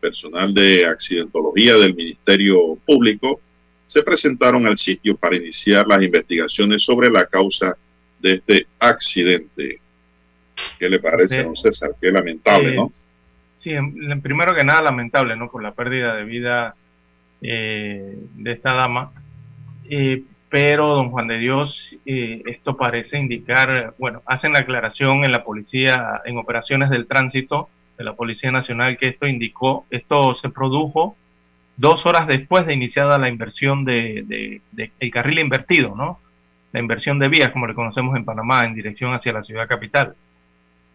Personal de accidentología del Ministerio Público se presentaron al sitio para iniciar las investigaciones sobre la causa de este accidente. ¿Qué le parece, don César? Qué lamentable, ¿no? Sí, primero que nada lamentable, ¿no? Por la pérdida de vida eh, de esta dama. Eh, pero don Juan de Dios, eh, esto parece indicar, bueno, hacen la aclaración en la policía, en operaciones del tránsito de la Policía Nacional, que esto indicó, esto se produjo dos horas después de iniciada la inversión de, el carril invertido, ¿no? La inversión de vías, como le conocemos en Panamá, en dirección hacia la ciudad capital.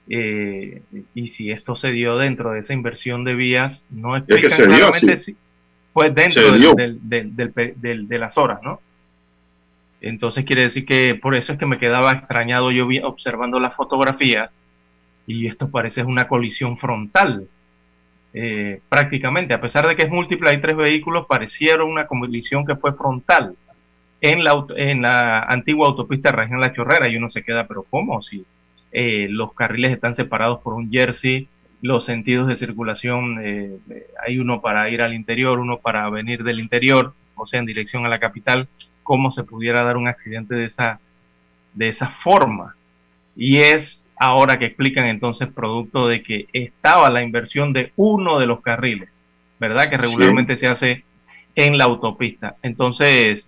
Eh, y si esto se dio dentro de esa inversión de vías, no explican claramente si fue dentro de las horas, ¿no? Entonces quiere decir que por eso es que me quedaba extrañado yo observando la fotografía y esto parece una colisión frontal. Eh, prácticamente, a pesar de que es múltiple, hay tres vehículos, parecieron una colisión que fue frontal en la, en la antigua autopista Región La Chorrera y uno se queda, pero ¿cómo? Si eh, los carriles están separados por un jersey, los sentidos de circulación, eh, hay uno para ir al interior, uno para venir del interior, o sea, en dirección a la capital, cómo se pudiera dar un accidente de esa, de esa forma. Y es ahora que explican entonces producto de que estaba la inversión de uno de los carriles, ¿verdad? Que regularmente se hace en la autopista. Entonces,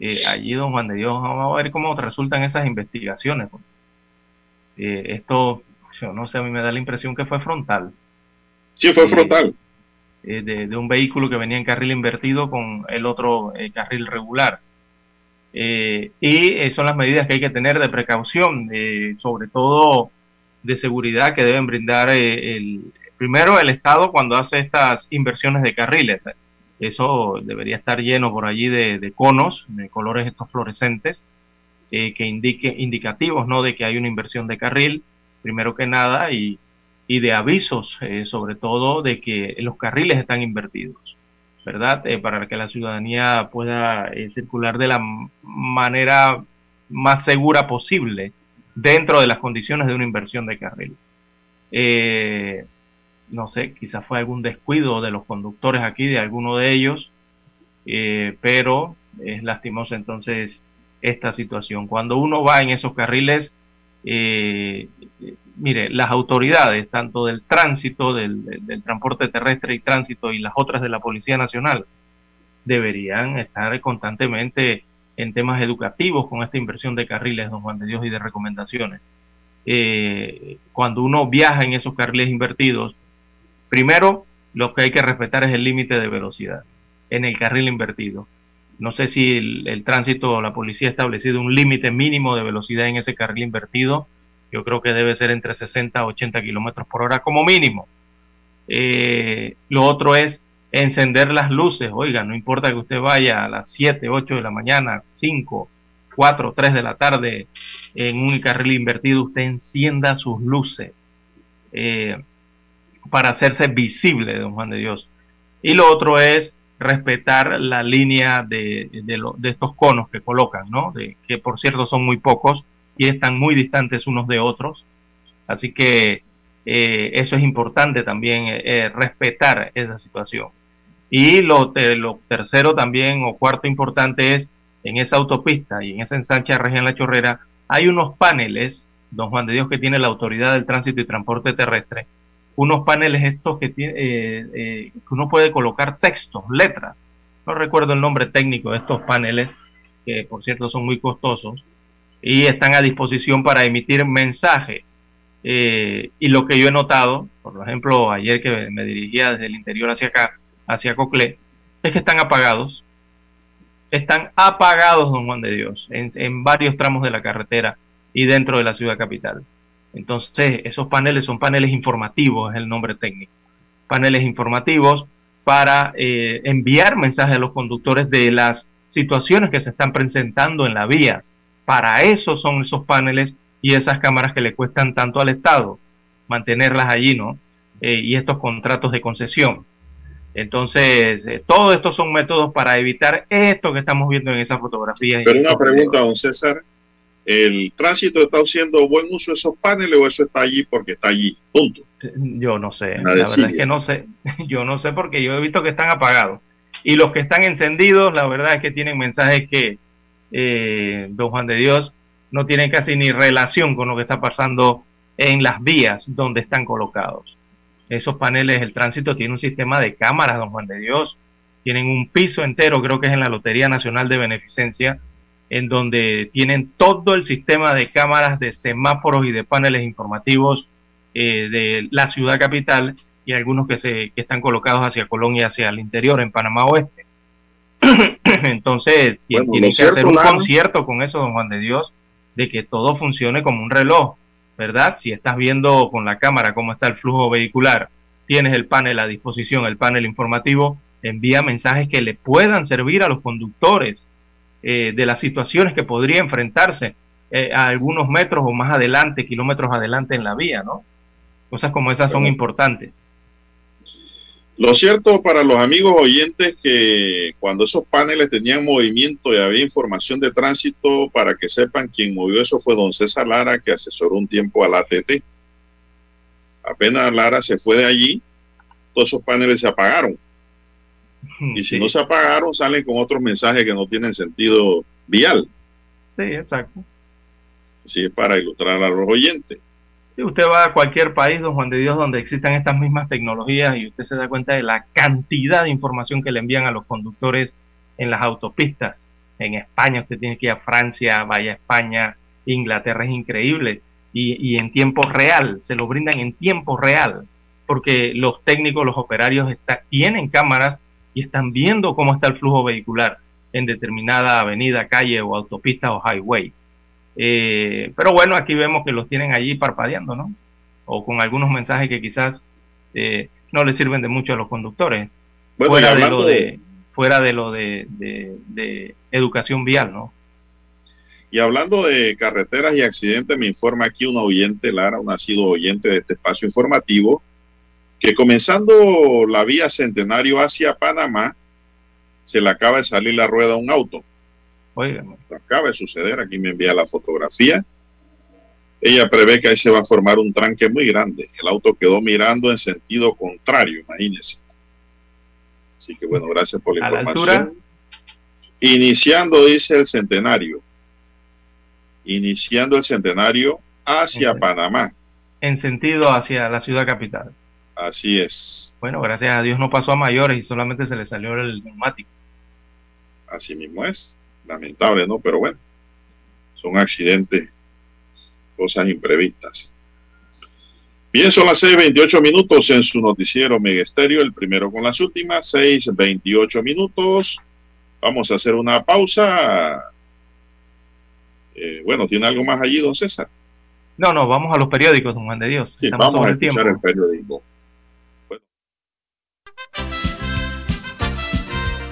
eh, allí, don Juan de Dios, vamos a ver cómo resultan esas investigaciones. Eh, esto, yo no sé, a mí me da la impresión que fue frontal. Sí, fue frontal. Eh, de, de, un vehículo que venía en carril invertido con el otro carril regular. Eh, y eh, son las medidas que hay que tener de precaución, sobre todo de seguridad que deben brindar eh, el, primero el Estado cuando hace estas inversiones de carriles. Eso debería estar lleno por allí de, conos, de colores estos fluorescentes, que indique, indicativos ¿no? de que hay una inversión de carril, primero que nada, y, y de avisos, sobre todo de que los carriles están invertidos. ¿Verdad? Eh, para que la ciudadanía pueda eh, circular de la manera más segura posible dentro de las condiciones de una inversión de carril. Eh, no sé, quizás fue algún descuido de los conductores aquí, de alguno de ellos, pero es lastimoso entonces esta situación. Cuando uno va en esos carriles, mire, las autoridades, tanto del tránsito, del, transporte terrestre y tránsito y las otras de la Policía Nacional, deberían estar constantemente en temas educativos con esta inversión de carriles, don Juan de Dios, y de recomendaciones. Eh, cuando uno viaja en esos carriles invertidos, primero lo que hay que respetar es el límite de velocidad en el carril invertido. No sé si el, tránsito o la policía ha establecido un límite mínimo de velocidad en ese carril invertido yo creo que debe ser entre 60 a 80 kilómetros por hora como mínimo. Eh, lo otro es encender las luces. Oiga, no importa que usted vaya a las 7, 8 de la mañana, 5, 4, 3 de la tarde en un carril invertido, usted encienda sus luces. eh, para hacerse visible, don Juan de Dios. Y lo otro es respetar la línea de, de, estos conos que colocan, ¿no? De, que por cierto son muy pocos y están muy distantes unos de otros. Así que eh, eso es importante también, eh, respetar esa situación. Y lo, lo tercero también o cuarto importante es en esa autopista y en esa ensancha de región La Chorrera hay unos paneles, don Juan de Dios que tiene la autoridad del tránsito y transporte terrestre, unos paneles estos que, tiene, eh, eh, que uno puede colocar textos, letras. No recuerdo el nombre técnico de estos paneles, que por cierto son muy costosos, y están a disposición para emitir mensajes. Eh, y lo que yo he notado, por ejemplo, ayer que me dirigía desde el interior hacia acá, hacia Coclé, es que están apagados. Están apagados, don Juan de Dios, en, en varios tramos de la carretera y dentro de la ciudad capital. Entonces, esos paneles son paneles informativos, es el nombre técnico. Paneles informativos para eh, enviar mensajes a los conductores de las situaciones que se están presentando en la vía. Para eso son esos paneles y esas cámaras que le cuestan tanto al Estado mantenerlas allí, ¿no? Eh, y estos contratos de concesión. Entonces, eh, todos estos son métodos para evitar esto que estamos viendo en esas fotografías. Pero una pregunta, don César el tránsito está haciendo buen uso de esos paneles o eso está allí porque está allí, punto. Yo no sé, la verdad es que no sé, *laughs* yo no sé porque yo he visto que están apagados. Y los que están encendidos, la verdad es que tienen mensajes que, eh, don Juan de Dios, no tienen casi ni relación con lo que está pasando en las vías donde están colocados. Esos paneles, el tránsito tiene un sistema de cámaras, don Juan de Dios, tienen un piso entero, creo que es en la Lotería Nacional de Beneficencia, en donde tienen todo el sistema de cámaras, de semáforos y de paneles informativos eh, de la ciudad capital y algunos que, se, que están colocados hacia Colonia, hacia el interior, en Panamá Oeste. *clears throat* Entonces, tienen que hacer un concierto con eso, don Juan de Dios, de que todo funcione como un reloj, ¿verdad? Si estás viendo con la cámara cómo está el flujo vehicular, tienes el panel a disposición, el panel informativo, envía mensajes que le puedan servir a los conductores eh, de las situaciones que podría enfrentarse eh, a algunos metros o más adelante, kilómetros adelante en la vía, ¿no? Cosas como esas son importantes. Lo cierto para los amigos oyentes que cuando esos paneles tenían movimiento y había información de tránsito, para que sepan quién movió eso fue don César Lara, que asesoró un tiempo a la ATT. Apenas Lara se fue de allí, todos esos paneles se apagaron. Y si no se apagaron, salen con otros mensajes que no tienen sentido vial. Sí, exacto. Así es para ilustrar a los oyentes. Si usted va a cualquier país, don Juan de Dios, donde existan estas mismas tecnologías y usted se da cuenta de la cantidad de información que le envían a los conductores en las autopistas. En España, usted tiene que ir a Francia, vaya a España, Inglaterra, es increíble. Y, y en tiempo real, se lo brindan en tiempo real, porque los técnicos, los operarios está, tienen cámaras y están viendo cómo está el flujo vehicular en determinada avenida, calle o autopista o highway. Eh, pero bueno, aquí vemos que los tienen allí parpadeando, ¿no? O con algunos mensajes que quizás eh, no les sirven de mucho a los conductores. fuera, de lo de, fuera de lo de, de, educación vial, ¿no? Y hablando de carreteras y accidentes, me informa aquí un oyente, Lara, un nacido oyente de este espacio informativo, que comenzando la vía Centenario hacia Panamá, se le acaba de salir la rueda a un auto. Oiga. Acaba de suceder, aquí me envía la fotografía. Ella prevé que ahí se va a formar un tranque muy grande. El auto quedó mirando en sentido contrario, imagínense. Así que bueno, gracias por la información. Iniciando, dice el centenario. Iniciando el centenario hacia Panamá. En sentido hacia la ciudad capital. Así es. Bueno, gracias a Dios no pasó a mayores y solamente se le salió el neumático. Así mismo es. Lamentable, ¿no? Pero bueno, son accidentes, cosas imprevistas. Bien, son las 6.28 minutos en su noticiero Megesterio, el primero con las últimas, 6.28 minutos. Vamos a hacer una pausa. Eh, bueno, ¿tiene algo más allí, don César? No, no, vamos a los periódicos, don Juan de Dios. Sí, vamos a escuchar el periódico.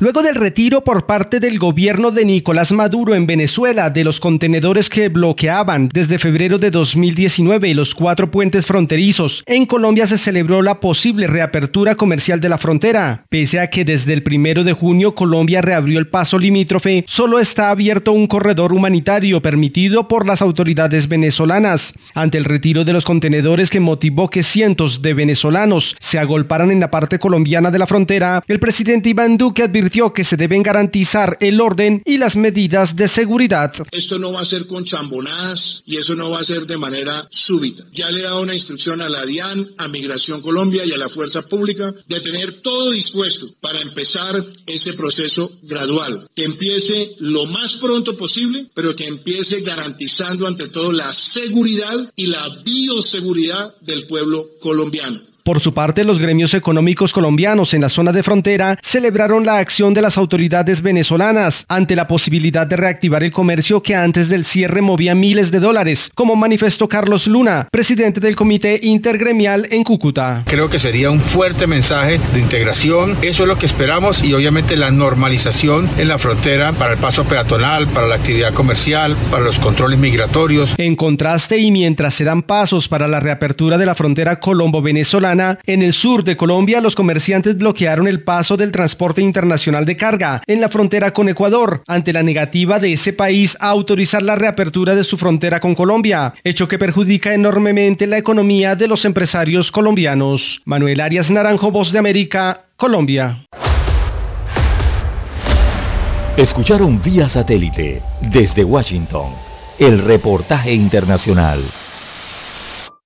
Luego del retiro por parte del gobierno de Nicolás Maduro en Venezuela de los contenedores que bloqueaban desde febrero de 2019 los cuatro puentes fronterizos, en Colombia se celebró la posible reapertura comercial de la frontera. Pese a que desde el primero de junio Colombia reabrió el paso limítrofe, solo está abierto un corredor humanitario permitido por las autoridades venezolanas. Ante el retiro de los contenedores que motivó que cientos de venezolanos se agolparan en la parte colombiana de la frontera, el presidente Iván Duque advirtió que se deben garantizar el orden y las medidas de seguridad. Esto no va a ser con chambonadas y eso no va a ser de manera súbita. Ya le he dado una instrucción a la DIAN, a Migración Colombia y a la Fuerza Pública de tener todo dispuesto para empezar ese proceso gradual, que empiece lo más pronto posible, pero que empiece garantizando ante todo la seguridad y la bioseguridad del pueblo colombiano. Por su parte, los gremios económicos colombianos en la zona de frontera celebraron la acción de las autoridades venezolanas ante la posibilidad de reactivar el comercio que antes del cierre movía miles de dólares, como manifestó Carlos Luna, presidente del Comité Intergremial en Cúcuta. Creo que sería un fuerte mensaje de integración, eso es lo que esperamos y obviamente la normalización en la frontera para el paso peatonal, para la actividad comercial, para los controles migratorios. En contraste y mientras se dan pasos para la reapertura de la frontera colombo-venezolana, en el sur de Colombia, los comerciantes bloquearon el paso del transporte internacional de carga en la frontera con Ecuador, ante la negativa de ese país a autorizar la reapertura de su frontera con Colombia, hecho que perjudica enormemente la economía de los empresarios colombianos. Manuel Arias Naranjo, Voz de América, Colombia. Escucharon vía satélite desde Washington el reportaje internacional.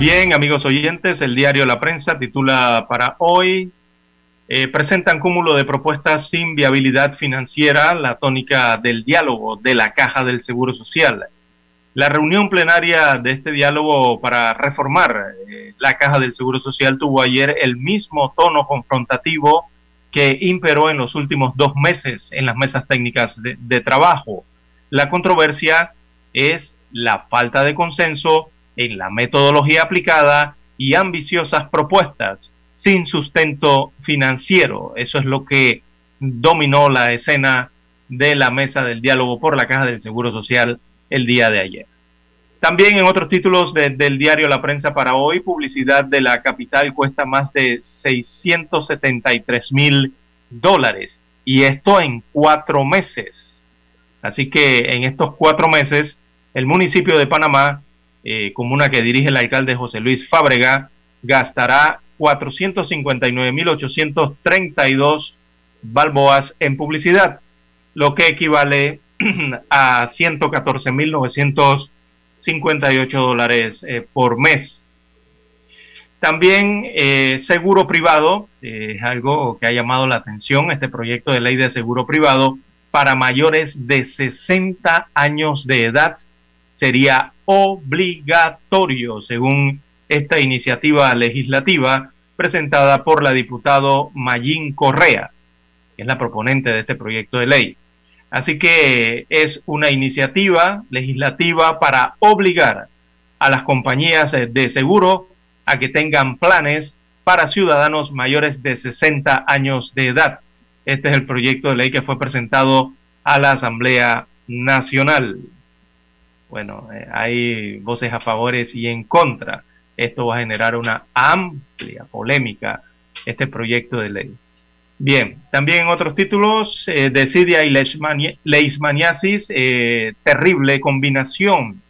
Bien, amigos oyentes, el diario La Prensa titula para hoy, eh, presentan cúmulo de propuestas sin viabilidad financiera, la tónica del diálogo de la Caja del Seguro Social. La reunión plenaria de este diálogo para reformar eh, la Caja del Seguro Social tuvo ayer el mismo tono confrontativo que imperó en los últimos dos meses en las mesas técnicas de trabajo. La controversia es la falta de consenso en la metodología aplicada y ambiciosas propuestas sin sustento financiero. Eso es lo que dominó la escena de la mesa del diálogo por la Caja del Seguro Social el día de ayer. También en otros títulos del diario La Prensa para hoy, publicidad de la capital cuesta más de 673 mil dólares y esto en cuatro meses. Así que en estos cuatro meses el municipio de Panamá eh, comuna que dirige el alcalde José Luis Fábrega, gastará 459.832 balboas en publicidad, lo que equivale *clears throat* a 114.958 dólares eh, por mes. También eh, seguro privado, es algo que ha llamado la atención, este proyecto de ley de seguro privado para mayores de 60 años de edad sería obligatorio, según esta iniciativa legislativa presentada por la diputado Mayín Correa, que es la proponente de este proyecto de ley. Así que es una iniciativa legislativa para obligar a las compañías de seguro a que tengan planes para ciudadanos mayores de 60 años de edad. Este es el proyecto de ley que fue presentado a la Asamblea Nacional. Bueno, eh, hay voces a favores y en contra. Esto va a generar una amplia polémica, este proyecto de ley. Bien, también otros títulos, eh, Decidia y Leishmaniasis, eh, terrible combinación.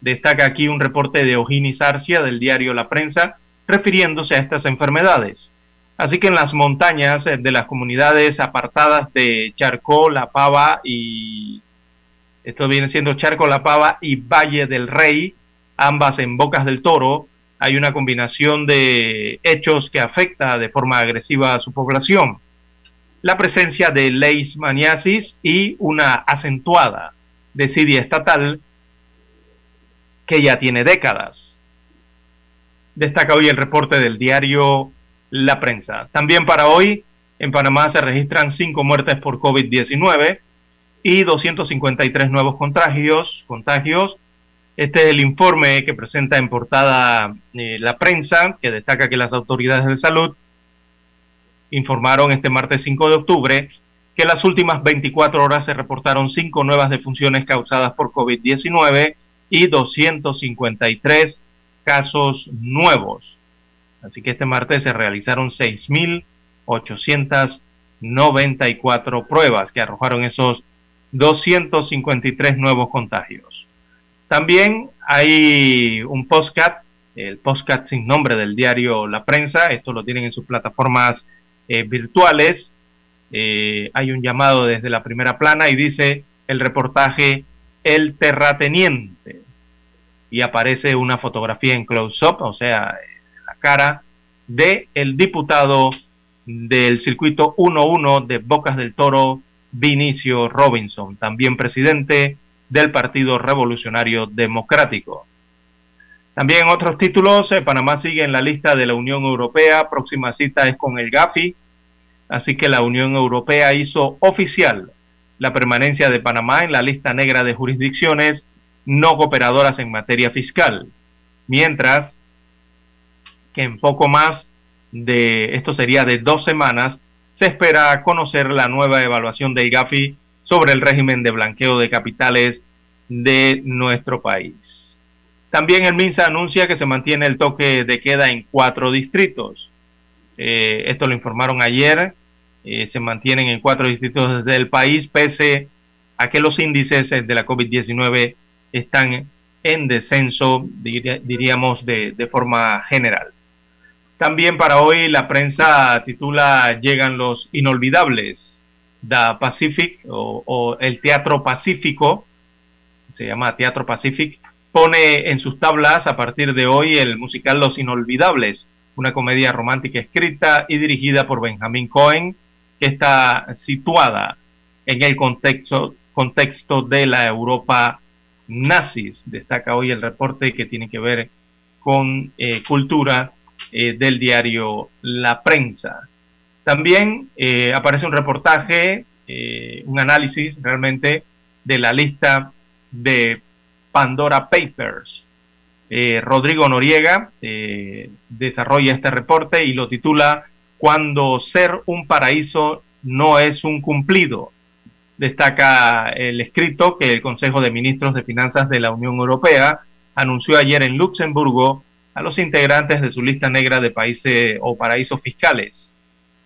Destaca aquí un reporte de Ojini Sarcia del diario La Prensa, refiriéndose a estas enfermedades. Así que en las montañas eh, de las comunidades apartadas de Charcó, La Pava y esto viene siendo Charco La Pava y Valle del Rey, ambas en Bocas del Toro, hay una combinación de hechos que afecta de forma agresiva a su población. La presencia de leishmaniasis y una acentuada desidia estatal que ya tiene décadas. Destaca hoy el reporte del diario La Prensa. También para hoy, en Panamá se registran cinco muertes por COVID-19 y 253 nuevos contagios. contagios. Este es el informe que presenta en portada eh, la prensa, que destaca que las autoridades de salud informaron este martes 5 de octubre que las últimas 24 horas se reportaron cinco nuevas defunciones causadas por COVID-19 y 253 casos nuevos. Así que este martes se realizaron 6.894 pruebas que arrojaron esos 253 nuevos contagios. También hay un postcat, el postcat sin nombre del diario La Prensa, esto lo tienen en sus plataformas eh, virtuales. Eh, hay un llamado desde la primera plana y dice el reportaje El terrateniente. Y aparece una fotografía en close-up, o sea, la cara de el diputado del circuito 1-1 de Bocas del Toro, Vinicio Robinson, también presidente del Partido Revolucionario Democrático. También otros títulos, eh, Panamá sigue en la lista de la Unión Europea, próxima cita es con el GAFI, así que la Unión Europea hizo oficial la permanencia de Panamá en la lista negra de jurisdicciones no cooperadoras en materia fiscal, mientras que en poco más de, esto sería de dos semanas, se espera conocer la nueva evaluación de IGAFI sobre el régimen de blanqueo de capitales de nuestro país. También el MINSA anuncia que se mantiene el toque de queda en cuatro distritos. Eh, esto lo informaron ayer. Eh, se mantienen en cuatro distritos del país, pese a que los índices de la COVID-19 están en descenso, diríamos, de, de forma general. También para hoy la prensa titula Llegan los inolvidables, The Pacific o, el Teatro Pacífico, se llama Teatro Pacific, pone en sus tablas a partir de hoy el musical Los Inolvidables, una comedia romántica escrita y dirigida por Benjamin Cohen, que está situada en el contexto, contexto de la Europa nazis. Destaca hoy el reporte que tiene que ver con eh, cultura eh, del diario La Prensa. También eh, aparece un reportaje, eh, un análisis realmente de la lista de Pandora Papers. Rodrigo Noriega desarrolla este reporte y lo titula Cuando ser un paraíso no es un cumplido. Destaca el escrito que el Consejo de Ministros de Finanzas de la Unión Europea anunció ayer en Luxemburgo a los integrantes de su lista negra de países o paraísos fiscales.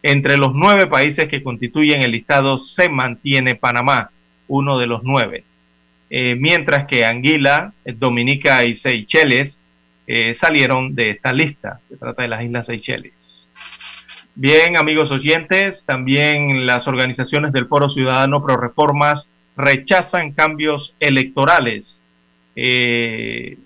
Entre los nueve países que constituyen el listado se mantiene Panamá, uno de los nueve, eh, mientras que Anguila, Dominica y Seychelles eh, salieron de esta lista. Se trata de las Islas Seychelles. Bien, amigos oyentes, también las organizaciones del Foro Ciudadano Pro Reformas rechazan cambios electorales. Eh,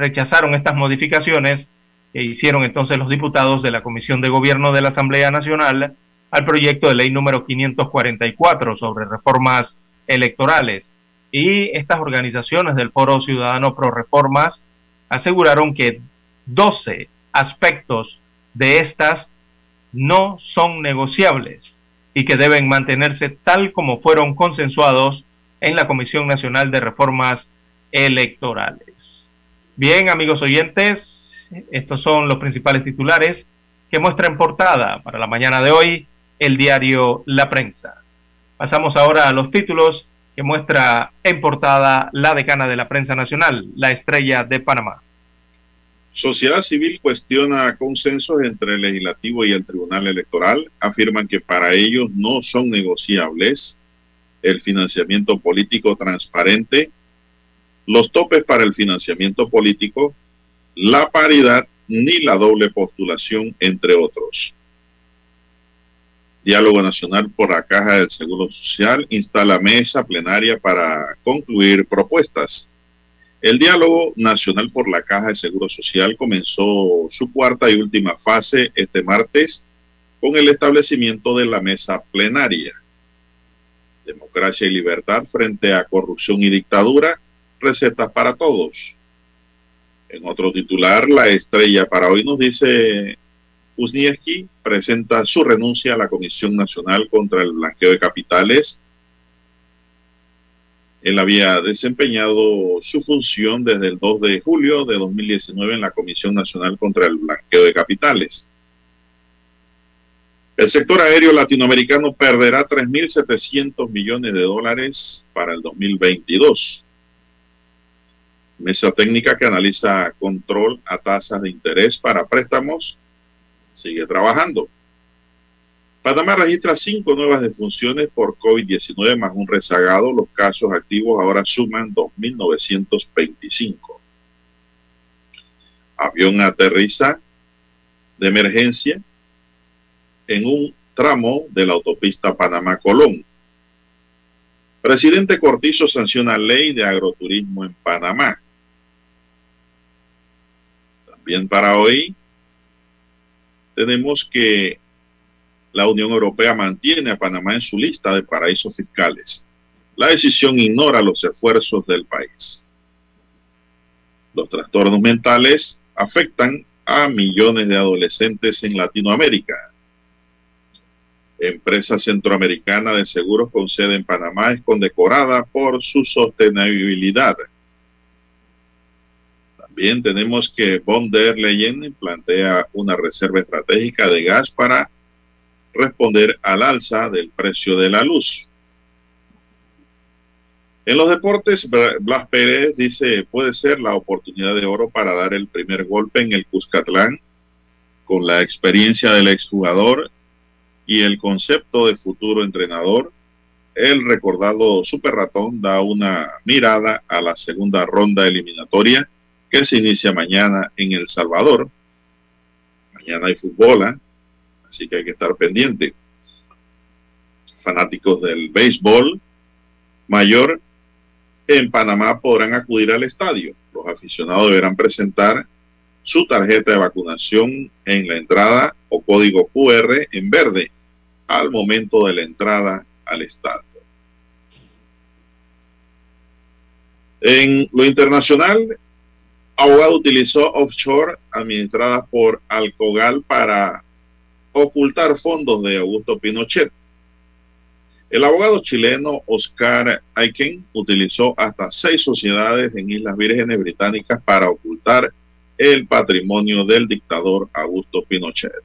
rechazaron estas modificaciones que hicieron entonces los diputados de la Comisión de Gobierno de la Asamblea Nacional al proyecto de ley número 544 sobre reformas electorales. Y estas organizaciones del Foro Ciudadano Pro Reformas aseguraron que 12 aspectos de estas no son negociables y que deben mantenerse tal como fueron consensuados en la Comisión Nacional de Reformas Electorales. Bien, amigos oyentes, estos son los principales titulares que muestra en portada para la mañana de hoy el diario La Prensa. Pasamos ahora a los títulos que muestra en portada la decana de la prensa nacional, la estrella de Panamá. Sociedad civil cuestiona consensos entre el legislativo y el tribunal electoral. Afirman que para ellos no son negociables el financiamiento político transparente, los topes para el financiamiento político, la paridad ni la doble postulación, entre otros. Diálogo Nacional por la Caja del Seguro Social instala mesa plenaria para concluir propuestas. El diálogo nacional por la Caja de Seguro Social comenzó su cuarta y última fase este martes con el establecimiento de la mesa plenaria. Democracia y libertad frente a corrupción y dictadura, recetas para todos. En otro titular, la estrella para hoy nos dice Uznieski presenta su renuncia a la Comisión Nacional contra el Blanqueo de Capitales. Él había desempeñado su función desde el 2 de julio de 2019 en la Comisión Nacional contra el Blanqueo de Capitales. El sector aéreo latinoamericano perderá 3.700 millones de dólares para el 2022. Mesa técnica que analiza control a tasas de interés para préstamos sigue trabajando. Panamá registra cinco nuevas defunciones por COVID-19 más un rezagado. Los casos activos ahora suman 2.925. Avión aterriza de emergencia en un tramo de la autopista Panamá-Colón. Presidente Cortizo sanciona ley de agroturismo en Panamá. También para hoy, tenemos que la Unión Europea mantiene a Panamá en su lista de paraísos fiscales. La decisión ignora los esfuerzos del país. Los trastornos mentales afectan a millones de adolescentes en Latinoamérica. Empresa centroamericana de seguros con sede en Panamá es condecorada por su sostenibilidad. También tenemos que von der Leyen plantea una reserva estratégica de gas para responder al alza del precio de la luz. En los deportes, Blas Pérez dice puede ser la oportunidad de oro para dar el primer golpe en el Cuscatlán con la experiencia del exjugador y el concepto de futuro entrenador. El recordado Super Ratón da una mirada a la segunda ronda eliminatoria que se inicia mañana en El Salvador. Mañana hay fútbol, ¿eh? así que hay que estar pendiente. Fanáticos del béisbol mayor en Panamá podrán acudir al estadio. Los aficionados deberán presentar su tarjeta de vacunación en la entrada o código QR en verde al momento de la entrada al estadio. En lo internacional, abogado utilizó offshore administradas por Alcogal para ocultar fondos de Augusto Pinochet. El abogado chileno Oscar Aiken utilizó hasta seis sociedades en Islas Vírgenes Británicas para ocultar el patrimonio del dictador Augusto Pinochet.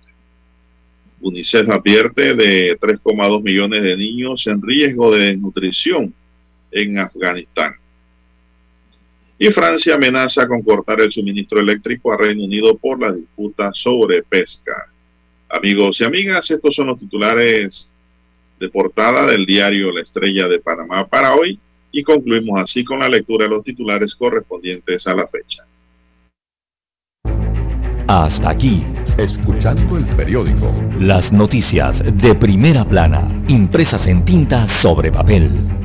UNICEF advierte de 3,2 millones de niños en riesgo de desnutrición en Afganistán. Y Francia amenaza con cortar el suministro eléctrico a Reino Unido por la disputa sobre pesca. Amigos y amigas, estos son los titulares de portada del diario La Estrella de Panamá para hoy y concluimos así con la lectura de los titulares correspondientes a la fecha. Hasta aquí, escuchando el periódico. Las noticias de primera plana, impresas en tinta sobre papel.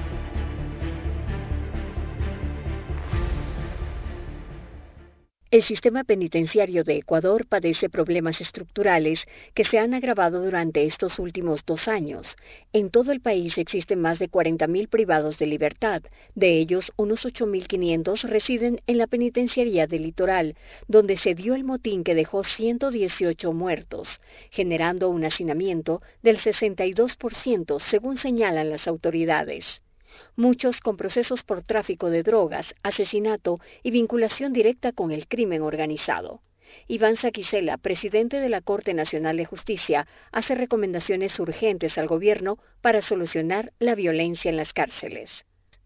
El sistema penitenciario de Ecuador padece problemas estructurales que se han agravado durante estos últimos dos años. En todo el país existen más de 40.000 privados de libertad. De ellos, unos 8.500 residen en la penitenciaría del litoral, donde se dio el motín que dejó 118 muertos, generando un hacinamiento del 62% según señalan las autoridades muchos con procesos por tráfico de drogas, asesinato y vinculación directa con el crimen organizado. Iván Saquicela, presidente de la Corte Nacional de Justicia, hace recomendaciones urgentes al gobierno para solucionar la violencia en las cárceles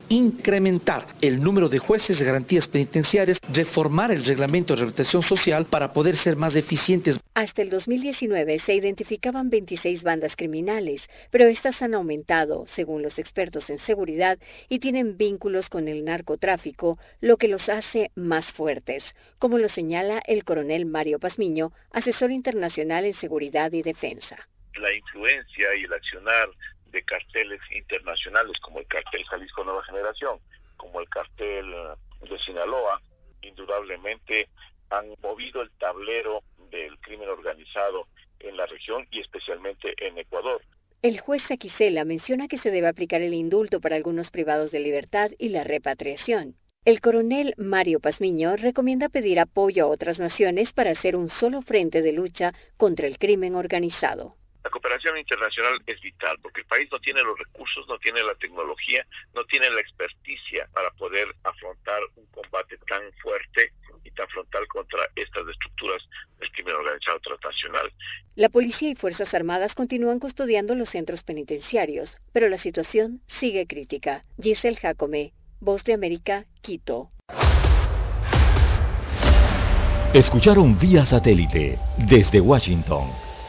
incrementar el número de jueces de garantías penitenciarias, reformar el reglamento de rehabilitación social para poder ser más eficientes. Hasta el 2019 se identificaban 26 bandas criminales, pero estas han aumentado, según los expertos en seguridad, y tienen vínculos con el narcotráfico, lo que los hace más fuertes, como lo señala el coronel Mario Pazmiño, asesor internacional en seguridad y defensa. La influencia y el accionar de carteles internacionales como el cartel Jalisco Nueva Generación, como el cartel eh, de Sinaloa, indudablemente han movido el tablero del crimen organizado en la región y especialmente en Ecuador. El juez Saquicela menciona que se debe aplicar el indulto para algunos privados de libertad y la repatriación. El coronel Mario Pazmiño recomienda pedir apoyo a otras naciones para hacer un solo frente de lucha contra el crimen organizado. La cooperación internacional es vital porque el país no tiene los recursos, no tiene la tecnología, no tiene la experticia para poder afrontar un combate tan fuerte y tan frontal contra estas estructuras del crimen organizado transnacional. La policía y Fuerzas Armadas continúan custodiando los centros penitenciarios, pero la situación sigue crítica. Giselle Jacome, Voz de América, Quito. Escucharon vía satélite desde Washington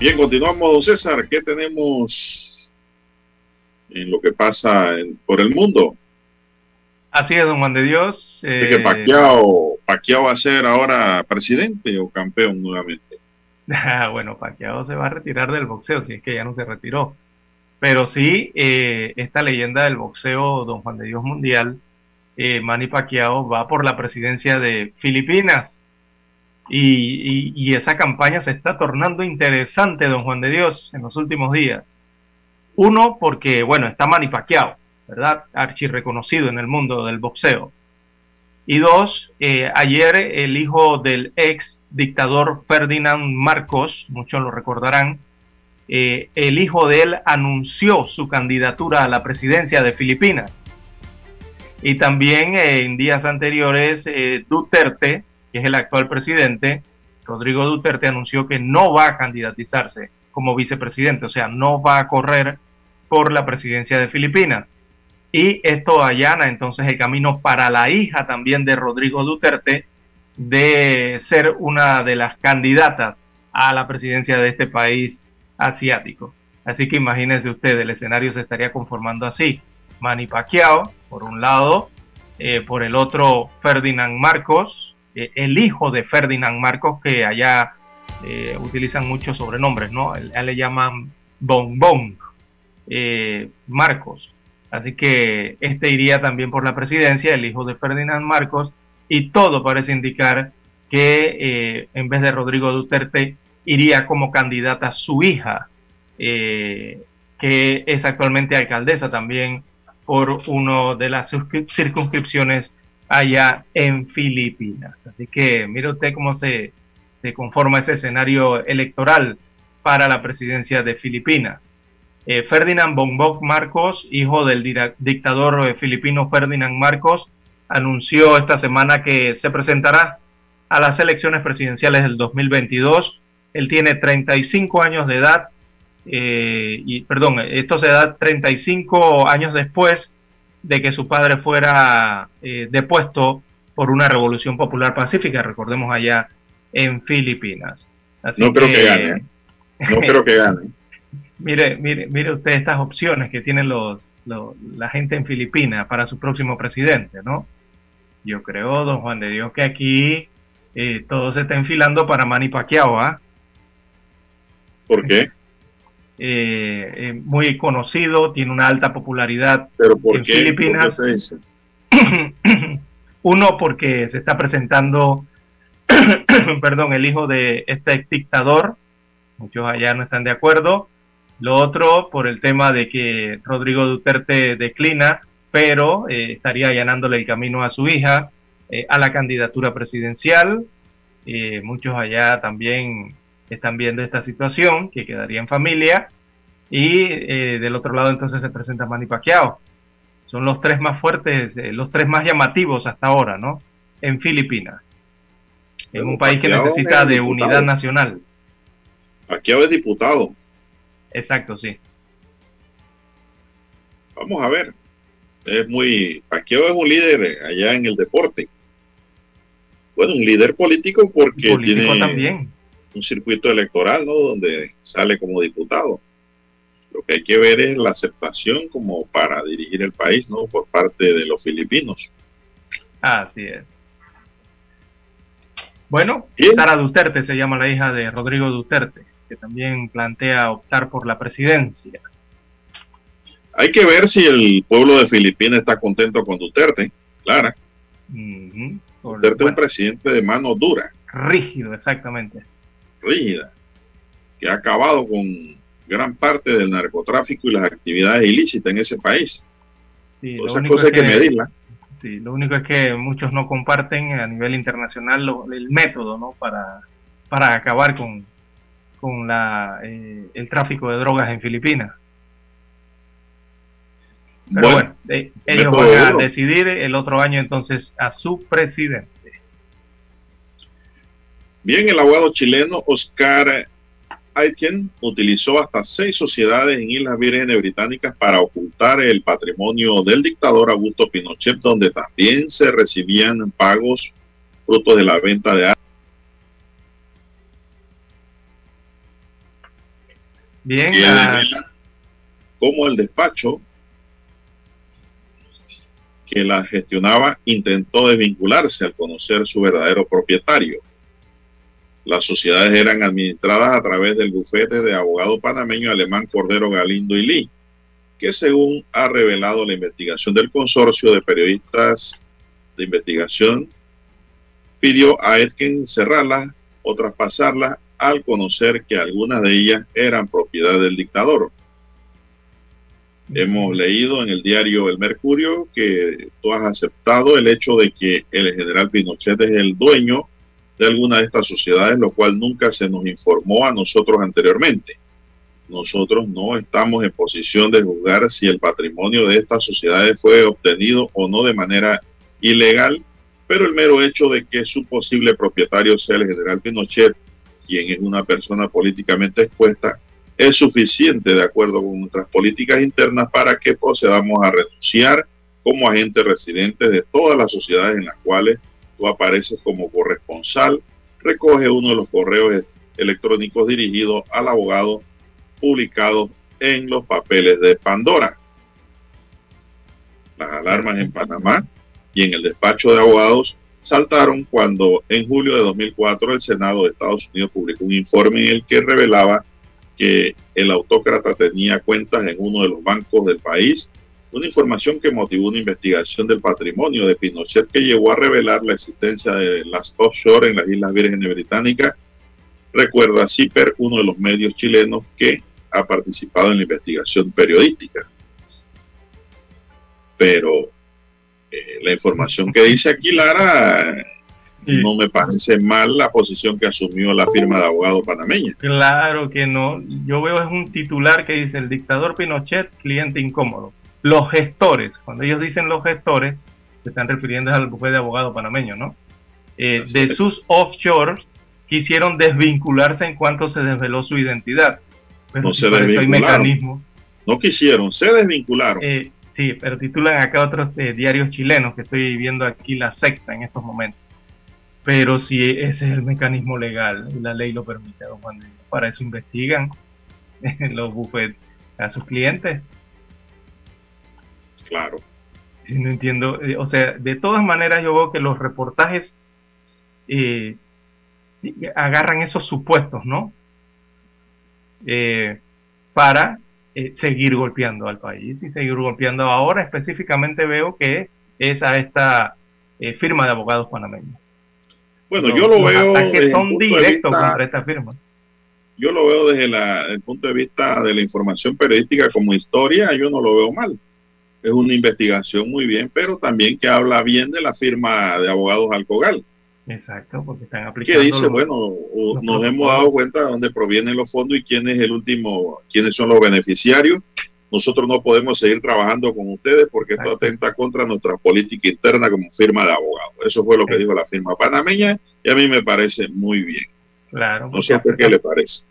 Bien, continuamos, César. ¿Qué tenemos en lo que pasa por el mundo? Así es, don Juan de Dios. Eh... Que Paquiao, va a ser ahora presidente o campeón nuevamente. *laughs* Ah, bueno, Paquiao se va a retirar del boxeo, si es que ya no se retiró. Pero sí, eh, esta leyenda del boxeo, don Juan de Dios Mundial, eh, Manny Pacquiao va por la presidencia de Filipinas. Y, esa campaña se está tornando interesante, don Juan de Dios, en los últimos días. Uno, porque, bueno, está manipaqueado, ¿verdad? Archi reconocido en el mundo del boxeo. Y dos, eh, ayer el hijo del ex dictador Ferdinand Marcos, muchos lo recordarán, eh, el hijo de él anunció su candidatura a la presidencia de Filipinas. Y también eh, en días anteriores, Duterte, que es el actual presidente, Rodrigo Duterte, anunció que no va a candidatizarse como vicepresidente, o sea, no va a correr por la presidencia de Filipinas. y esto allana entonces el camino para la hija también de Rodrigo Duterte de ser una de las candidatas a la presidencia de este país asiático. Así que imagínense usted, el escenario se estaría conformando así. Manny Pacquiao, por un lado, eh, por el otro Ferdinand Marcos, eh, el hijo de Ferdinand Marcos, que allá eh, utilizan muchos sobrenombres, ¿no? A le llaman Bon Bon Marcos. Así que este iría también por la presidencia, el hijo de Ferdinand Marcos, y todo parece indicar que en vez de Rodrigo Duterte iría como candidata su hija, que es actualmente alcaldesa también por una de las circunscripciones allá en Filipinas. Así que mire usted cómo se, conforma ese escenario electoral para la presidencia de Filipinas. Eh, Ferdinand Bongbong Marcos, hijo del dictador eh, filipino Ferdinand Marcos, anunció esta semana que se presentará a las elecciones presidenciales del 2022. Él tiene 35 años de edad eh, y perdón, esto se da 35 años después de que su padre fuera eh, depuesto por una revolución popular pacífica, recordemos allá en Filipinas. no creo que, gane. No *laughs* creo que gane. mire, mire, mire usted estas opciones que tienen los, la gente en Filipinas para su próximo presidente, ¿no? Yo creo, don Juan de Dios, que aquí eh, todo se está enfilando para Manny Pacquiao, ¿ah? ¿Por qué? Eh, eh, muy conocido, tiene una alta popularidad en Filipinas. *clears throat* Uno, porque se está presentando, *clears throat* perdón, el hijo de este dictador, muchos allá no están de acuerdo. Lo otro, por el tema de que Rodrigo Duterte declina, pero eh, estaría allanándole el camino a su hija a la candidatura presidencial. muchos allá también están viendo esta situación, que quedaría en familia. Y eh, del otro lado entonces se presenta Manny Pacquiao. Son los tres más fuertes, eh, los tres más llamativos hasta ahora, ¿no? En Filipinas. En un país que necesita de unidad nacional. Pacquiao es diputado. Exacto, sí. Vamos a ver. Es muy. Pacquiao es un líder allá en el deporte. Bueno, un líder político porque tiene. También un circuito electoral, ¿no? Donde sale como diputado. Lo que hay que ver es la aceptación como para dirigir el país, ¿no? Por parte de los filipinos. Así es. Bueno, Sara Duterte se llama la hija de Rodrigo Duterte, que también plantea optar por la presidencia. Hay que ver si el pueblo de Filipinas está contento con Duterte, Clara. Duterte es un presidente de mano dura. Rígido, exactamente rígida, que ha acabado con gran parte del narcotráfico y las actividades ilícitas en ese país. Sí, esas cosas hay que, medirlas. Sí, lo único es que muchos no comparten a nivel internacional el método ¿no? para, para acabar con, con la, eh, el tráfico de drogas en Filipinas. Pero bueno, eh, ellos van a decidir el otro año entonces a su presidente. Bien, el abogado chileno Oscar Aitken utilizó hasta seis sociedades en Islas Vírgenes Británicas para ocultar el patrimonio del dictador Augusto Pinochet, donde también se recibían pagos frutos de la venta de armas. Bien. Ah. Como el despacho que la gestionaba intentó desvincularse al conocer su verdadero propietario. Las sociedades eran administradas a través del bufete de abogado panameño alemán Cordero Galindo y Lee, que según ha revelado la investigación del consorcio de periodistas de investigación, pidió a Etken cerrarlas o traspasarlas al conocer que algunas de ellas eran propiedad del dictador. Hemos leído en el diario El Mercurio que tú has aceptado el hecho de que el general Pinochet es el dueño de alguna de estas sociedades, lo cual nunca se nos informó a nosotros anteriormente. Nosotros no estamos en posición de juzgar si el patrimonio de estas sociedades fue obtenido o no de manera ilegal, pero el mero hecho de que su posible propietario sea el general Pinochet, quien es una persona políticamente expuesta, es suficiente de acuerdo con nuestras políticas internas para que procedamos a renunciar como agentes residentes de todas las sociedades en las cuales tú apareces como corresponsal. Recoge uno de los correos electrónicos dirigidos al abogado publicados en los papeles de Pandora. Las alarmas en Panamá y en el despacho de abogados saltaron cuando en julio de 2004 el Senado de Estados Unidos publicó un informe en el que revelaba que el autócrata tenía cuentas en uno de los bancos del país, una información que motivó una investigación del patrimonio de Pinochet que llevó a revelar la existencia de las offshore en las Islas Vírgenes Británicas. Recuerda CIPER, uno de los medios chilenos que ha participado en la investigación periodística. Pero eh, la información que dice aquí Lara no me parece mal la posición que asumió la firma de abogado panameña. Claro que no. Yo veo es un titular que dice el dictador Pinochet, cliente incómodo. Los gestores, cuando ellos dicen los gestores, se están refiriendo al bufete de abogado panameño, ¿no? Eh, de sus offshores quisieron desvincularse en cuanto se desveló su identidad. no se desvincularon. No quisieron, se desvincularon. Eh, sí, pero titulan acá otros eh, diarios chilenos que estoy viendo aquí la secta en estos momentos. Pero si ese es el mecanismo legal y la ley lo permite, don Juan, para eso investigan *laughs* los bufetes a sus clientes. Claro. No entiendo, eh, o sea, de todas maneras yo veo que los reportajes eh, agarran esos supuestos, ¿no? Eh, para seguir golpeando al país y seguir golpeando. Ahora específicamente veo que es a esta firma de abogados panameños. Bueno, yo lo veo. que son directos contra esta firma. Yo lo veo desde el punto de vista de la información periodística como historia, yo no lo veo mal. Es una investigación muy bien, pero también que habla bien de la firma de abogados Alcogal. Exacto, porque están aplicando. Que dice, bueno, nos hemos dado cuenta de dónde provienen los fondos y quién es el último, quiénes son los beneficiarios nosotros no podemos seguir trabajando con ustedes porque esto atenta contra nuestra política interna como firma de abogados. Eso fue lo que dijo la firma panameña y a mí me parece muy bien. Claro. No sé qué le parece.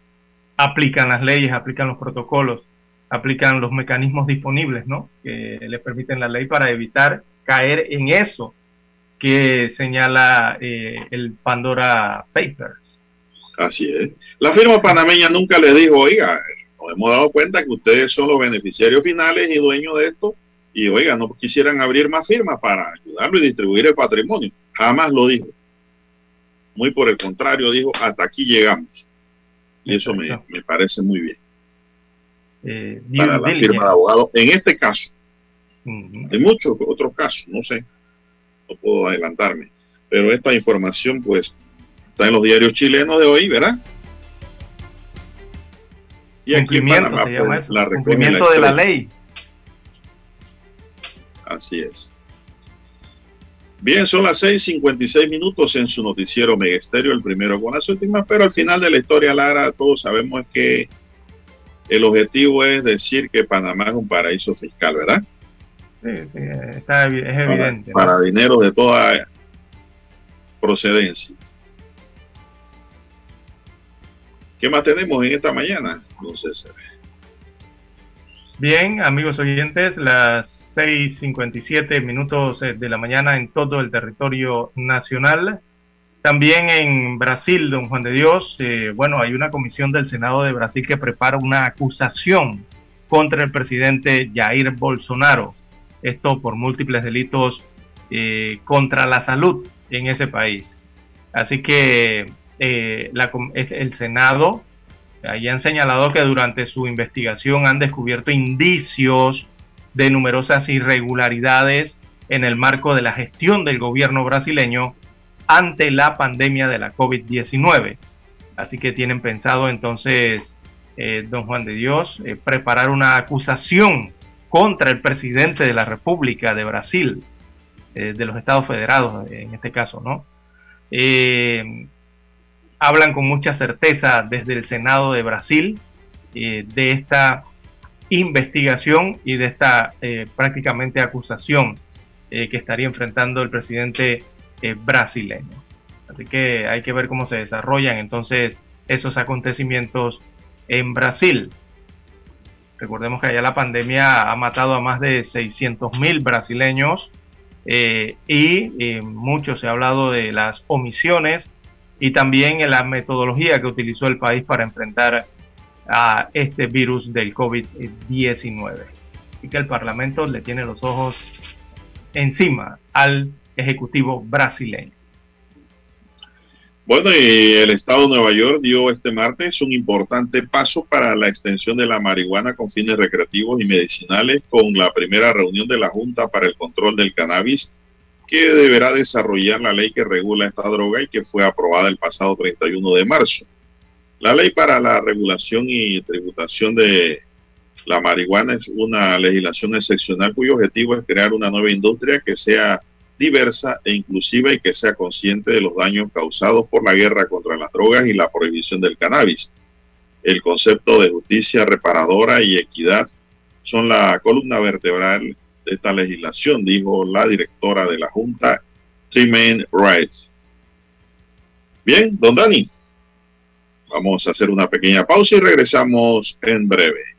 Aplican las leyes, aplican los protocolos, aplican los mecanismos disponibles, ¿no? Que le permiten la ley para evitar caer en eso que señala eh, el Pandora Papers. Así es. La firma panameña nunca le dijo, oiga, nos hemos dado cuenta que ustedes son los beneficiarios finales y dueños de esto. Y oiga, no quisieran abrir más firmas para ayudarlo y distribuir el patrimonio. Jamás lo dijo. Muy por el contrario, dijo, hasta aquí llegamos. Y eso me, parece muy bien. Eh, para la firma de abogados, en este caso. En muchos otros casos, no sé. No puedo adelantarme. Pero esta información, pues, está en los diarios chilenos de hoy, ¿verdad? Y cumplimiento, se llama pues, eso, cumplimiento de la ley. Así es. Bien, son las 6:56 minutos en su noticiero Megesterio, el primero con las últimas, pero al final de la historia, Lara, todos sabemos que el objetivo es decir que Panamá es un paraíso fiscal, ¿verdad? Sí, sí, está, es evidente. Para, para dinero de toda procedencia. ¿Qué más tenemos en esta mañana, don César? Bien, amigos oyentes, las 6.57 minutos eh, de la mañana en todo el territorio nacional. También en Brasil, don Juan de Dios, eh, bueno, hay una comisión del Senado de Brasil que prepara una acusación contra el presidente Jair Bolsonaro. Esto por múltiples delitos eh, contra la salud en ese país. Así que eh, el Senado, ahí han señalado que durante su investigación han descubierto indicios de numerosas irregularidades en el marco de la gestión del gobierno brasileño ante la pandemia de la COVID-19. Así que tienen pensado entonces, eh, don Juan de Dios, eh, preparar una acusación contra el presidente de la República de Brasil, de los Estados Federados en este caso, ¿no? hablan con mucha certeza desde el Senado de Brasil eh, de esta investigación y de esta eh, prácticamente acusación eh, que estaría enfrentando el presidente brasileño. Así que hay que ver cómo se desarrollan entonces esos acontecimientos en Brasil. Recordemos que allá la pandemia ha matado a más de 600 mil brasileños eh, y mucho se ha hablado de las omisiones y también en la metodología que utilizó el país para enfrentar a este virus del COVID-19. Y que el Parlamento le tiene los ojos encima al Ejecutivo brasileño. Bueno, y el Estado de Nueva York dio este martes un importante paso para la extensión de la marihuana con fines recreativos y medicinales con la primera reunión de la Junta para el Control del Cannabis que deberá desarrollar la ley que regula esta droga y que fue aprobada el pasado 31 de marzo. La ley para la regulación y tributación de la marihuana es una legislación excepcional cuyo objetivo es crear una nueva industria que sea diversa e inclusiva y que sea consciente de los daños causados por la guerra contra las drogas y la prohibición del cannabis. El concepto de justicia reparadora y equidad son la columna vertebral de esta legislación, dijo la directora de la Junta, Tremaine Wright. Bien, don Dani, vamos a hacer una pequeña pausa y regresamos en breve.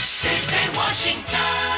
Desde Washington.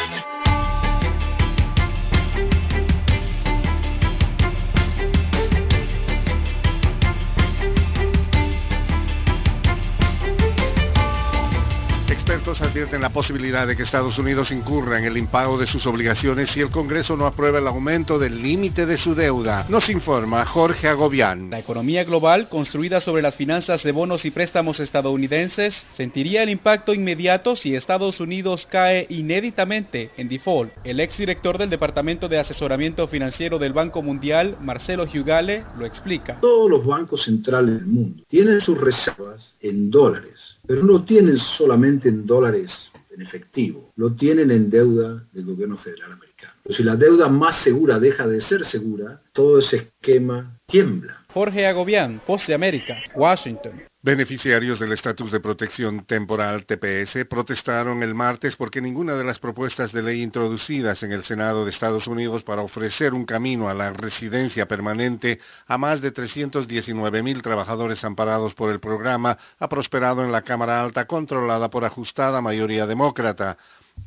Expertos advierten la posibilidad de que Estados Unidos incurra en el impago de sus obligaciones si el Congreso no aprueba el aumento del límite de su deuda. Nos informa Jorge Agobián. La economía global, construida sobre las finanzas de bonos y préstamos estadounidenses, sentiría el impacto inmediato si Estados Unidos cae inéditamente en default. El exdirector del Departamento de Asesoramiento Financiero del Banco Mundial, Marcelo Hugale, lo explica. Todos los bancos centrales del mundo tienen sus reservas en dólares pero no tienen solamente en dólares en efectivo, lo tienen en deuda del gobierno federal americano. Pero si la deuda más segura deja de ser segura, todo ese esquema tiembla. Jorge Agobián, Post de América, Washington. Beneficiarios del estatus de protección temporal TPS protestaron el martes porque ninguna de las propuestas de ley introducidas en el Senado de Estados Unidos para ofrecer un camino a la residencia permanente a más de 319 mil trabajadores amparados por el programa ha prosperado en la Cámara Alta controlada por ajustada mayoría demócrata.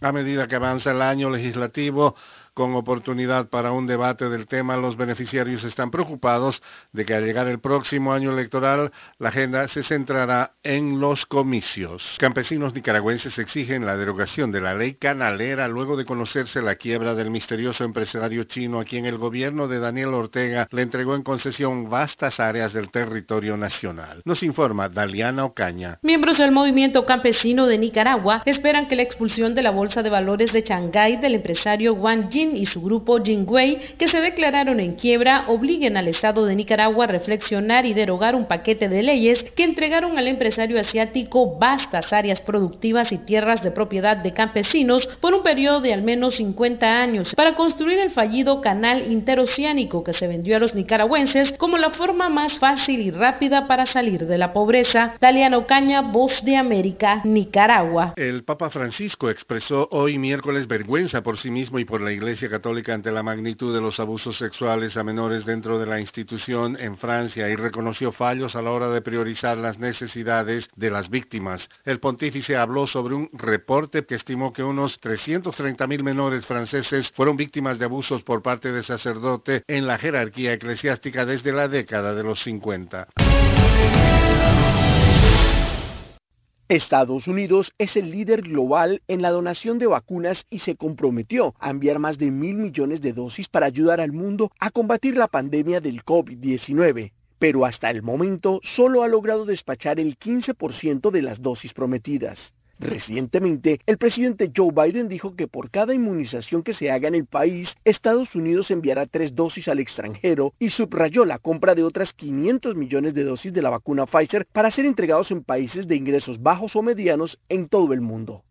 A medida que avanza el año legislativo, con oportunidad para un debate del tema, los beneficiarios están preocupados de que al llegar el próximo año electoral, la agenda se centrará en los comicios. Campesinos nicaragüenses exigen la derogación de la ley canalera luego de conocerse la quiebra del misterioso empresario chino a quien el gobierno de Daniel Ortega le entregó en concesión vastas áreas del territorio nacional. Nos informa Daliana Ocaña. Miembros del movimiento campesino de Nicaragua esperan que la expulsión de la Bolsa de Valores de Shanghái del empresario Wang Jin y su grupo Jingwei, que se declararon en quiebra, obliguen al Estado de Nicaragua a reflexionar y derogar un paquete de leyes que entregaron al empresario asiático vastas áreas productivas y tierras de propiedad de campesinos por un periodo de al menos 50 años para construir el fallido canal interoceánico que se vendió a los nicaragüenses como la forma más fácil y rápida para salir de la pobreza. Daliano Caña, Voz de América, Nicaragua. El Papa Francisco expresó hoy miércoles vergüenza por sí mismo y por la Iglesia Católica ante la magnitud de los abusos sexuales a menores dentro de la institución en Francia y reconoció fallos a la hora de priorizar las necesidades de las víctimas. El pontífice habló sobre un reporte que estimó que unos 330.000 menores franceses fueron víctimas de abusos por parte de sacerdote en la jerarquía eclesiástica desde la década de los 50. Estados Unidos es el líder global en la donación de vacunas y se comprometió a enviar más de mil millones de dosis para ayudar al mundo a combatir la pandemia del COVID-19. Pero hasta el momento solo ha logrado despachar el 15% de las dosis prometidas. Recientemente, el presidente Joe Biden dijo que por cada inmunización que se haga en el país, Estados Unidos enviará tres dosis al extranjero y subrayó la compra de otras 500 millones de dosis de la vacuna Pfizer para ser entregados en países de ingresos bajos o medianos en todo el mundo.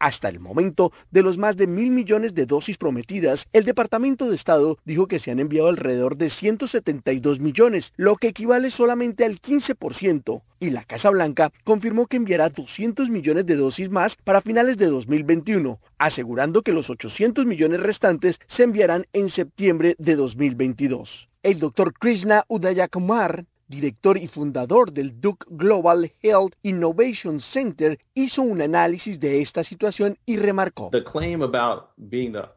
Hasta el momento, de los más de mil millones de dosis prometidas, el Departamento de Estado dijo que se han enviado alrededor de 172 millones, lo que equivale solamente al 15%, y la Casa Blanca confirmó que enviará 200 millones de dosis más para finales de 2021, asegurando que los 800 millones restantes se enviarán en septiembre de 2022. El doctor Krishna Udayakumar, director y fundador del Duke Global Health Innovation Center, hizo un análisis de esta situación y remarcó.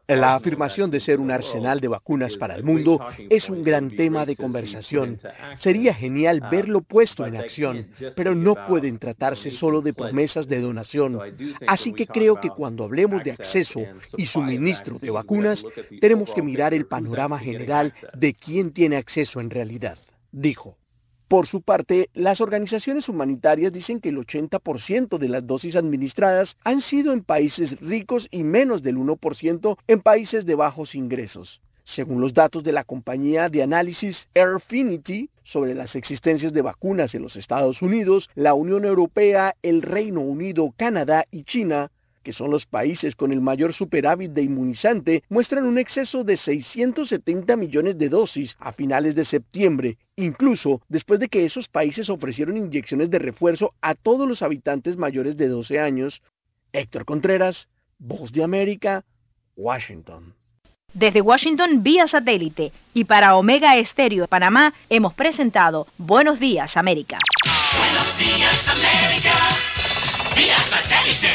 La afirmación de ser un arsenal de vacunas para el mundo es un gran tema de conversación. Sería genial verlo puesto en acción, pero no pueden tratarse solo de promesas de donación. Así que creo que cuando hablemos de acceso y suministro de vacunas, tenemos que mirar el panorama general de quién tiene acceso en realidad, dijo. Por su parte, las organizaciones humanitarias dicen que el 80% de las dosis administradas han sido en países ricos y menos del 1% en países de bajos ingresos. Según los datos de la compañía de análisis Airfinity sobre las existencias de vacunas en los Estados Unidos, la Unión Europea, el Reino Unido, Canadá y China que son los países con el mayor superávit de inmunizante, muestran un exceso de 670 millones de dosis a finales de septiembre, incluso después de que esos países ofrecieron inyecciones de refuerzo a todos los habitantes mayores de 12 años. Héctor Contreras, Voz de América, Washington. Desde Washington vía satélite y para Omega Estéreo de Panamá hemos presentado Buenos Días América. Buenos días, América. Vía satélite.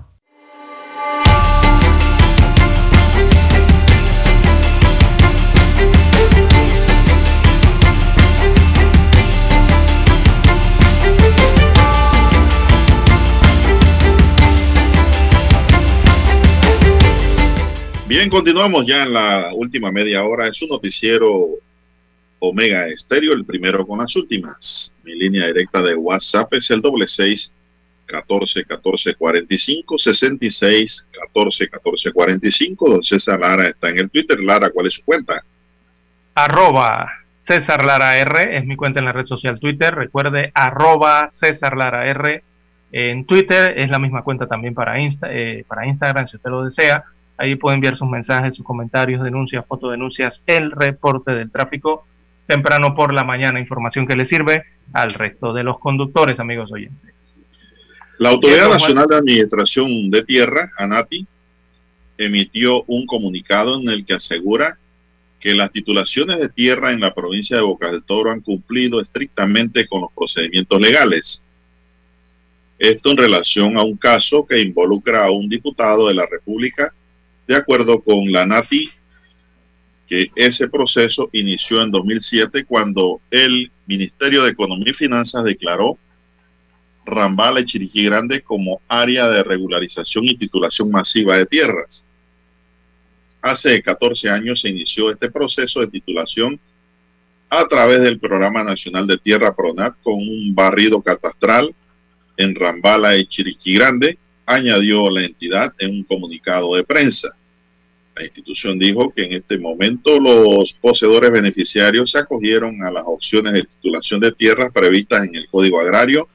Bien, continuamos ya en la última media hora. Es un noticiero Omega Estéreo, el primero con las últimas. Mi línea directa de WhatsApp es el doble seis catorce catorce cuarenta y cinco sesenta y seis catorce catorce cuarenta y cinco. Don César Lara está en el Twitter. Lara, ¿cuál es su cuenta? Arroba César Lara R es mi cuenta en la red social Twitter. Recuerde, arroba César Lara R en Twitter. Es la misma cuenta también para, Insta, eh, para Instagram, si usted lo desea. Ahí puede enviar sus mensajes, sus comentarios, denuncias, fotodenuncias, el reporte del tráfico temprano por la mañana, información que le sirve al resto de los conductores, amigos oyentes. La Autoridad Nacional de Administración de Tierra, ANATI, emitió un comunicado en el que asegura que las titulaciones de tierra en la provincia de Bocas del Toro han cumplido estrictamente con los procedimientos legales. Esto en relación a un caso que involucra a un diputado de la República, de acuerdo con la NATI, que ese proceso inició en 2007 cuando el Ministerio de Economía y Finanzas declaró Rambala y Chiriquí Grande como área de regularización y titulación masiva de tierras. Hace 14 años se inició este proceso de titulación a través del Programa Nacional de Tierra PRONAT con un barrido catastral en Rambala y Chiriquí Grande, añadió la entidad en un comunicado de prensa. La institución dijo que en este momento los poseedores beneficiarios se acogieron a las opciones de titulación de tierras previstas en el Código Agrario,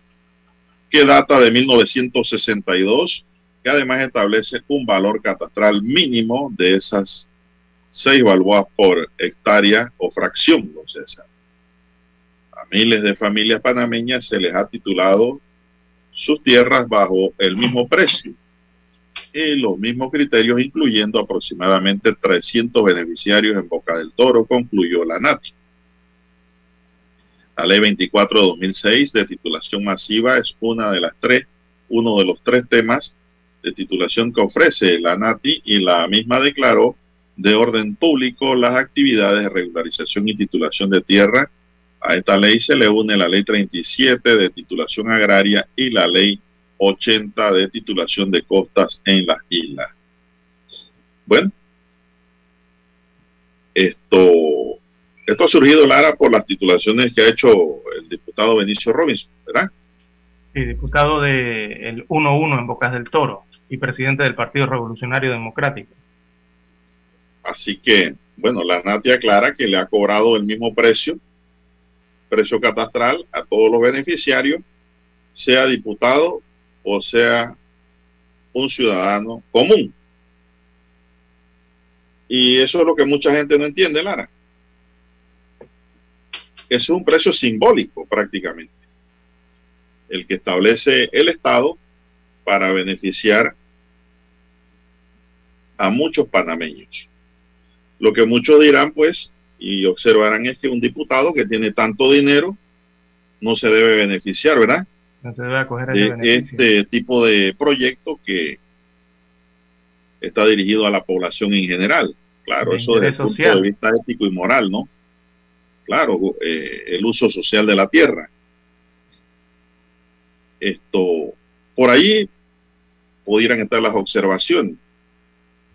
que data de 1962, que además establece un valor catastral mínimo de esas seis balboas por hectárea o fracción. A miles de familias panameñas se les ha titulado sus tierras bajo el mismo precio y los mismos criterios, incluyendo aproximadamente 300 beneficiarios en Boca del Toro, concluyó la NATI. La ley 24 de 2006 de titulación masiva es una de las tres, uno de los tres temas de titulación que ofrece la NATI y la misma declaró de orden público las actividades de regularización y titulación de tierra. A esta ley se le une la ley 37 de titulación agraria y la ley 80 de titulación de costas en las islas. Bueno, esto, esto ha surgido, Lara, por las titulaciones que ha hecho el diputado Benicio Robinson, ¿verdad? Sí, diputado del 1-1 en Bocas del Toro y presidente del Partido Revolucionario Democrático. Así que, bueno, la NATI aclara que le ha cobrado el mismo precio, precio catastral, a todos los beneficiarios, sea diputado o sea un ciudadano común. Y eso es lo que mucha gente no entiende, Lara. Es un precio simbólico prácticamente, el que establece el Estado para beneficiar a muchos panameños. Lo que muchos dirán, pues, y observarán es que un diputado que tiene tanto dinero no se debe beneficiar, ¿verdad? No se debe acoger a ese De beneficio. este tipo de proyecto que está dirigido a la población en general. Claro, De eso desde el punto de vista ético y moral, ¿no? Claro, eh, el uso social de la tierra. Esto, por ahí pudieran estar las observaciones.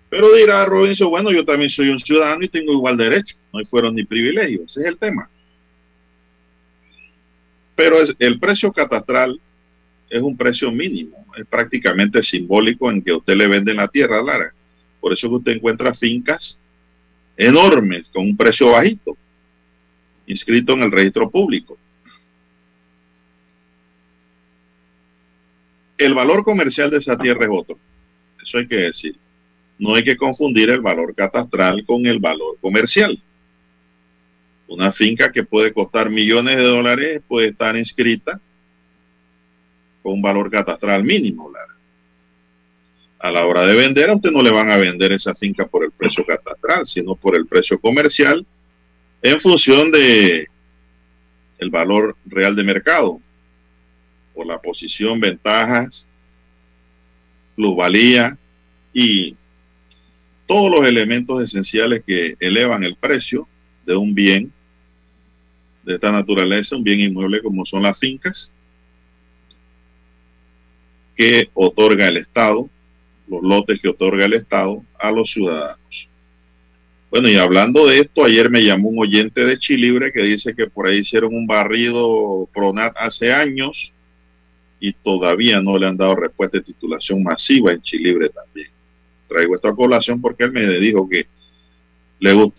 Pero dirá Robinson, bueno, yo también soy un ciudadano y tengo igual derecho, no fueron ni privilegios, ese es el tema. Pero es, el precio catastral es un precio mínimo, es prácticamente simbólico en que usted le venden la tierra, Lara. Por eso que usted encuentra fincas enormes con un precio bajito, inscrito en el registro público. El valor comercial de esa tierra es otro, eso hay que decir. No hay que confundir el valor catastral con el valor comercial. Una finca que puede costar millones de dólares puede estar inscrita con un valor catastral mínimo. Lara. A la hora de vender, a usted no le van a vender esa finca por el precio catastral, sino por el precio comercial en función de el valor real de mercado, por la posición, ventajas, plusvalía y todos los elementos esenciales que elevan el precio de un bien de esta naturaleza, un bien inmueble como son las fincas, que otorga el Estado, los lotes que otorga el Estado a los ciudadanos. Bueno, y hablando de esto, ayer me llamó un oyente de Chilibre que dice que por ahí hicieron un barrido Pronat hace años y todavía no le han dado respuesta de titulación masiva en Chilibre también. Traigo esto a colación porque él me dijo que le,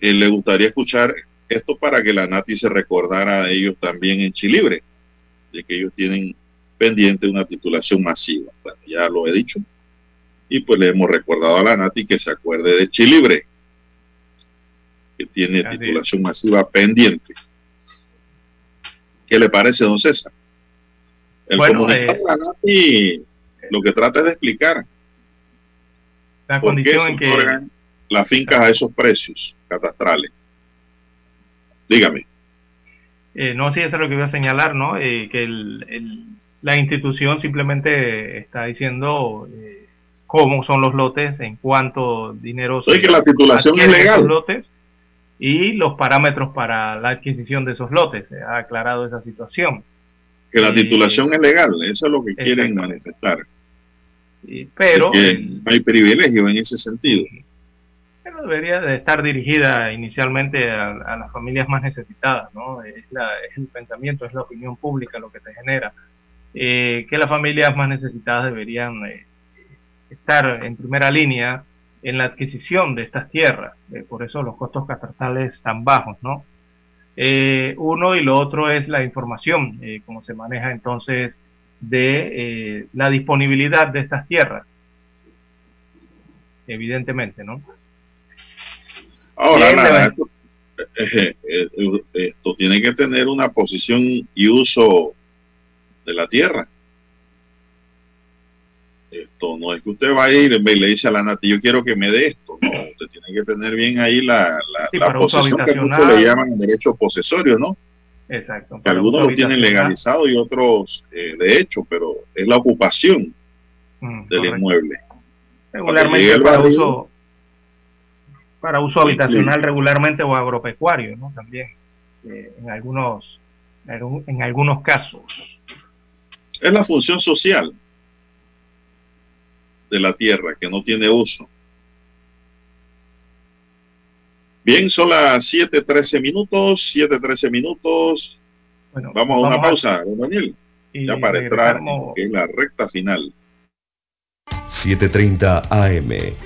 eh, le gustaría escuchar esto para que la Nati se recordara a ellos también en Chilibre, de que ellos tienen pendiente una titulación masiva. Bueno, ya lo he dicho. Y pues le hemos recordado a la Nati que se acuerde de Chilibre, que tiene Así titulación masiva pendiente. ¿Qué le parece, don César? El Bueno, comunicado eh, de la Nati lo que trata es de explicar La condición en que las fincas a esos precios catastrales. Dígame. Eh, no, sí, eso es lo que iba a señalar, ¿no? Eh, que el- el- la institución simplemente está diciendo eh, cómo son los lotes, en cuánto dinero Oye, que la titulación es legal. esos lotes y los parámetros para la adquisición de esos lotes. Se ha aclarado esa situación. Que la titulación es legal, eso es lo que quieren manifestar. Y- pero que no hay privilegio en ese sentido. Debería de estar dirigida inicialmente a, a las familias más necesitadas, ¿no? Es, la- es el pensamiento, es la opinión pública lo que se genera. Eh, que las familias más necesitadas deberían eh, estar en primera línea en la adquisición de estas tierras, eh, por eso los costos catastrales tan bajos, ¿no? Eh, uno y lo otro es la información, eh, cómo se maneja entonces de eh, la disponibilidad de estas tierras, evidentemente, ¿no? Ahora, esto, eh, eh, esto tiene que tener una posición y uso de la tierra. Esto no es que usted va a ir y le dice a la Nati, yo quiero que me dé esto. No, usted tiene que tener bien ahí la, la, Sí, la posesión que muchos le llaman derecho posesorio, ¿no? Exacto. Que algunos lo tienen legalizado y otros eh, de hecho, pero es la ocupación Mm, del correcto. inmueble. Regularmente para uso, para uso habitacional regularmente o agropecuario, ¿no? También, eh, en algunos en algunos casos. Es la función social de la tierra que no tiene uso. Bien, son las 7:13 minutos, 7:13 minutos. Bueno, Vamos a una vamos pausa, don Daniel. Y Ya para entrar en la recta final. 7.30 AM.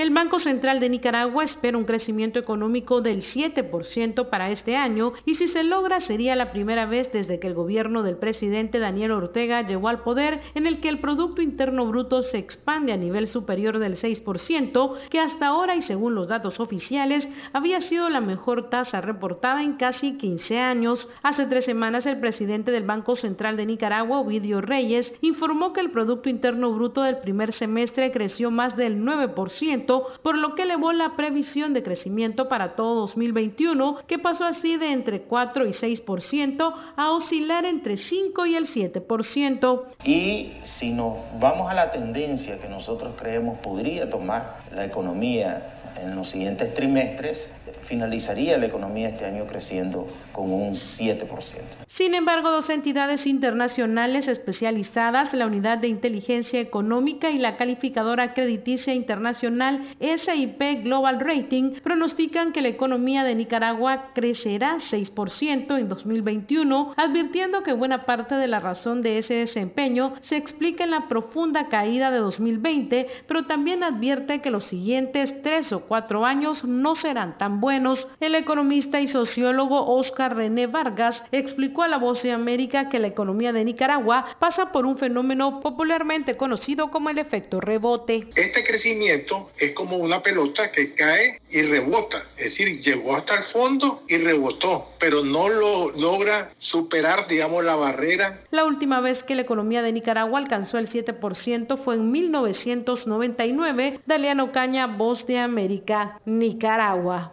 El Banco Central de Nicaragua espera un crecimiento económico del 7% para este año y si se logra sería la primera vez desde que el gobierno del presidente Daniel Ortega llegó al poder en el que el Producto Interno Bruto se expande a nivel superior del 6%, que hasta ahora y según los datos oficiales había sido la mejor tasa reportada en casi 15 años. Hace tres semanas el presidente del Banco Central de Nicaragua, Ovidio Reyes, informó que el Producto Interno Bruto del primer semestre creció más del 9%, por lo que elevó la previsión de crecimiento para todo 2021, que pasó así de entre 4 y 6% a oscilar entre 5 y el 7%. Y si nos vamos a la tendencia que nosotros creemos podría tomar la economía en los siguientes trimestres, finalizaría la economía este año creciendo con un 7%. Sin embargo, dos entidades internacionales especializadas, la Unidad de Inteligencia Económica y la calificadora crediticia internacional SIP Global Rating, pronostican que la economía de Nicaragua crecerá 6% en 2021, advirtiendo que buena parte de la razón de ese desempeño se explica en la profunda caída de 2020, pero también advierte que los siguientes tres o cuatro años no serán tan buenos. El economista y sociólogo Oscar René Vargas explicó a La Voz de América que la economía de Nicaragua pasa por un fenómeno popularmente conocido como el efecto rebote. Este crecimiento es como una pelota que cae y rebota, es decir, llegó hasta el fondo y rebotó, pero no lo logra superar, digamos, la barrera. La última vez que la economía de Nicaragua alcanzó el 7% fue en 1999. Daliano Caña, Voz de América, Nicaragua.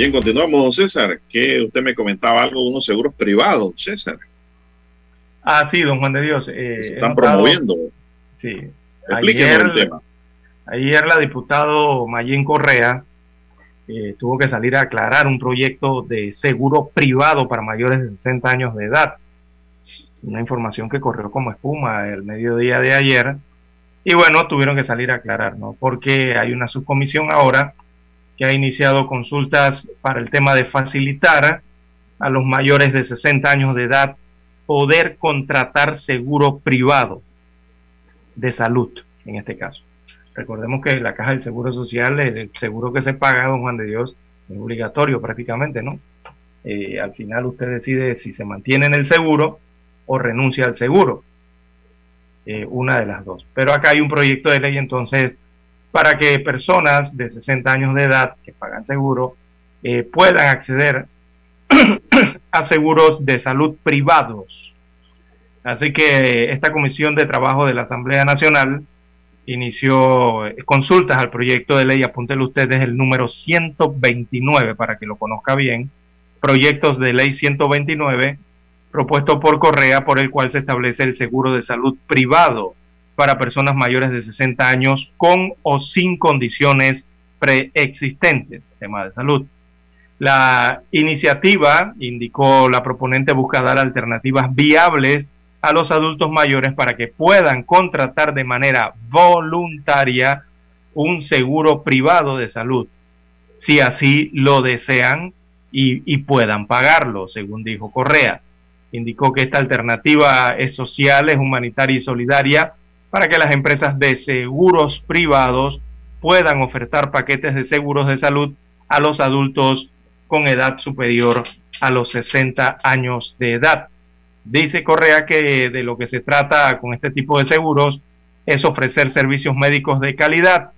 Bien, continuamos, don César. Que usted me comentaba algo de unos seguros privados, César. Ah, sí, don Juan de Dios. eh, se están notado- promoviendo. Sí. Explíquenos el Ayer, tema. ayer la diputado Mayín Correa eh, tuvo que salir a aclarar un proyecto de seguro privado para mayores de 60 años de edad. Una información que corrió como espuma el mediodía de ayer. Y bueno, tuvieron que salir a aclarar, ¿no? Porque hay una subcomisión ahora que ha iniciado consultas para el tema de facilitar a los mayores de 60 años de edad poder contratar seguro privado de salud, en este caso. Recordemos que la caja del Seguro Social, el seguro que se paga, don Juan de Dios, es obligatorio prácticamente, ¿no? Eh, al final usted decide si se mantiene en el seguro o renuncia al seguro. eh, una de las dos. Pero acá hay un proyecto de ley entonces para que personas de 60 años de edad que pagan seguro eh, puedan acceder *clears throat* a seguros de salud privados. Así que esta Comisión de Trabajo de la Asamblea Nacional inició consultas al proyecto de ley, apúntelo ustedes el número 129 para que lo conozca bien, proyectos de ley 129 propuesto por Correa por el cual se establece el seguro de salud privado para personas mayores de 60 años con o sin condiciones preexistentes, tema de salud. La iniciativa, indicó la proponente, busca dar alternativas viables a los adultos mayores para que puedan contratar de manera voluntaria un seguro privado de salud, si así lo desean y, y puedan pagarlo, según dijo Correa. Indicó que esta alternativa es social, es humanitaria y solidaria para que las empresas de seguros privados puedan ofertar paquetes de seguros de salud a los adultos con edad superior a los 60 años de edad. Dice Correa que de lo que se trata con este tipo de seguros es ofrecer servicios médicos de calidad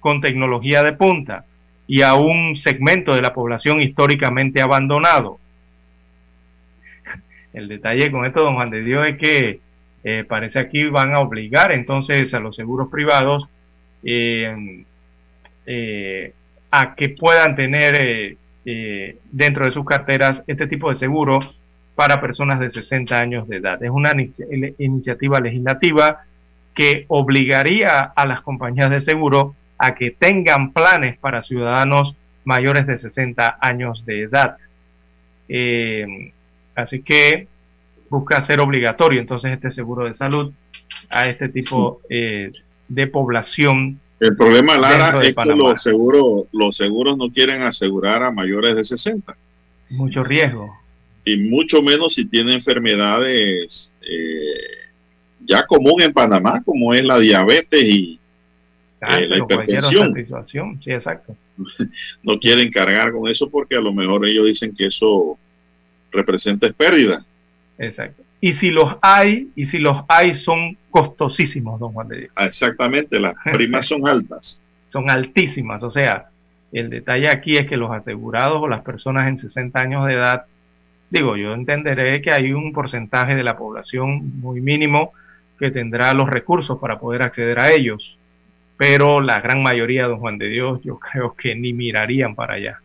con tecnología de punta y a un segmento de la población históricamente abandonado. El detalle con esto, don Juan de Dios, es que eh, parece aquí van a obligar entonces a los seguros privados eh, eh, a que puedan tener dentro de sus carteras este tipo de seguros para personas de 60 años de edad. Es una iniciativa legislativa que obligaría a las compañías de seguro a que tengan planes para ciudadanos mayores de 60 años de edad. Eh, así que busca hacer obligatorio entonces este seguro de salud a este tipo eh, de población. El problema, Lara, es que los seguros, los seguros no quieren asegurar a mayores de 60. Mucho riesgo y mucho menos si tiene enfermedades eh, ya común en Panamá, como es la diabetes y eh, la hipertensión. Sí, exacto. *laughs* no quieren cargar con eso porque a lo mejor ellos dicen que eso representa pérdida. Exacto. Y si los hay, y si los hay, son costosísimos, don Juan de Dios. Exactamente, las *laughs* primas son altas. Son altísimas, o sea, el detalle aquí es que los asegurados o las personas en 60 años de edad Digo, yo entenderé que hay un porcentaje de la población muy mínimo que tendrá los recursos para poder acceder a ellos, pero la gran mayoría, don Juan de Dios, yo *laughs* creo que ni mirarían para allá.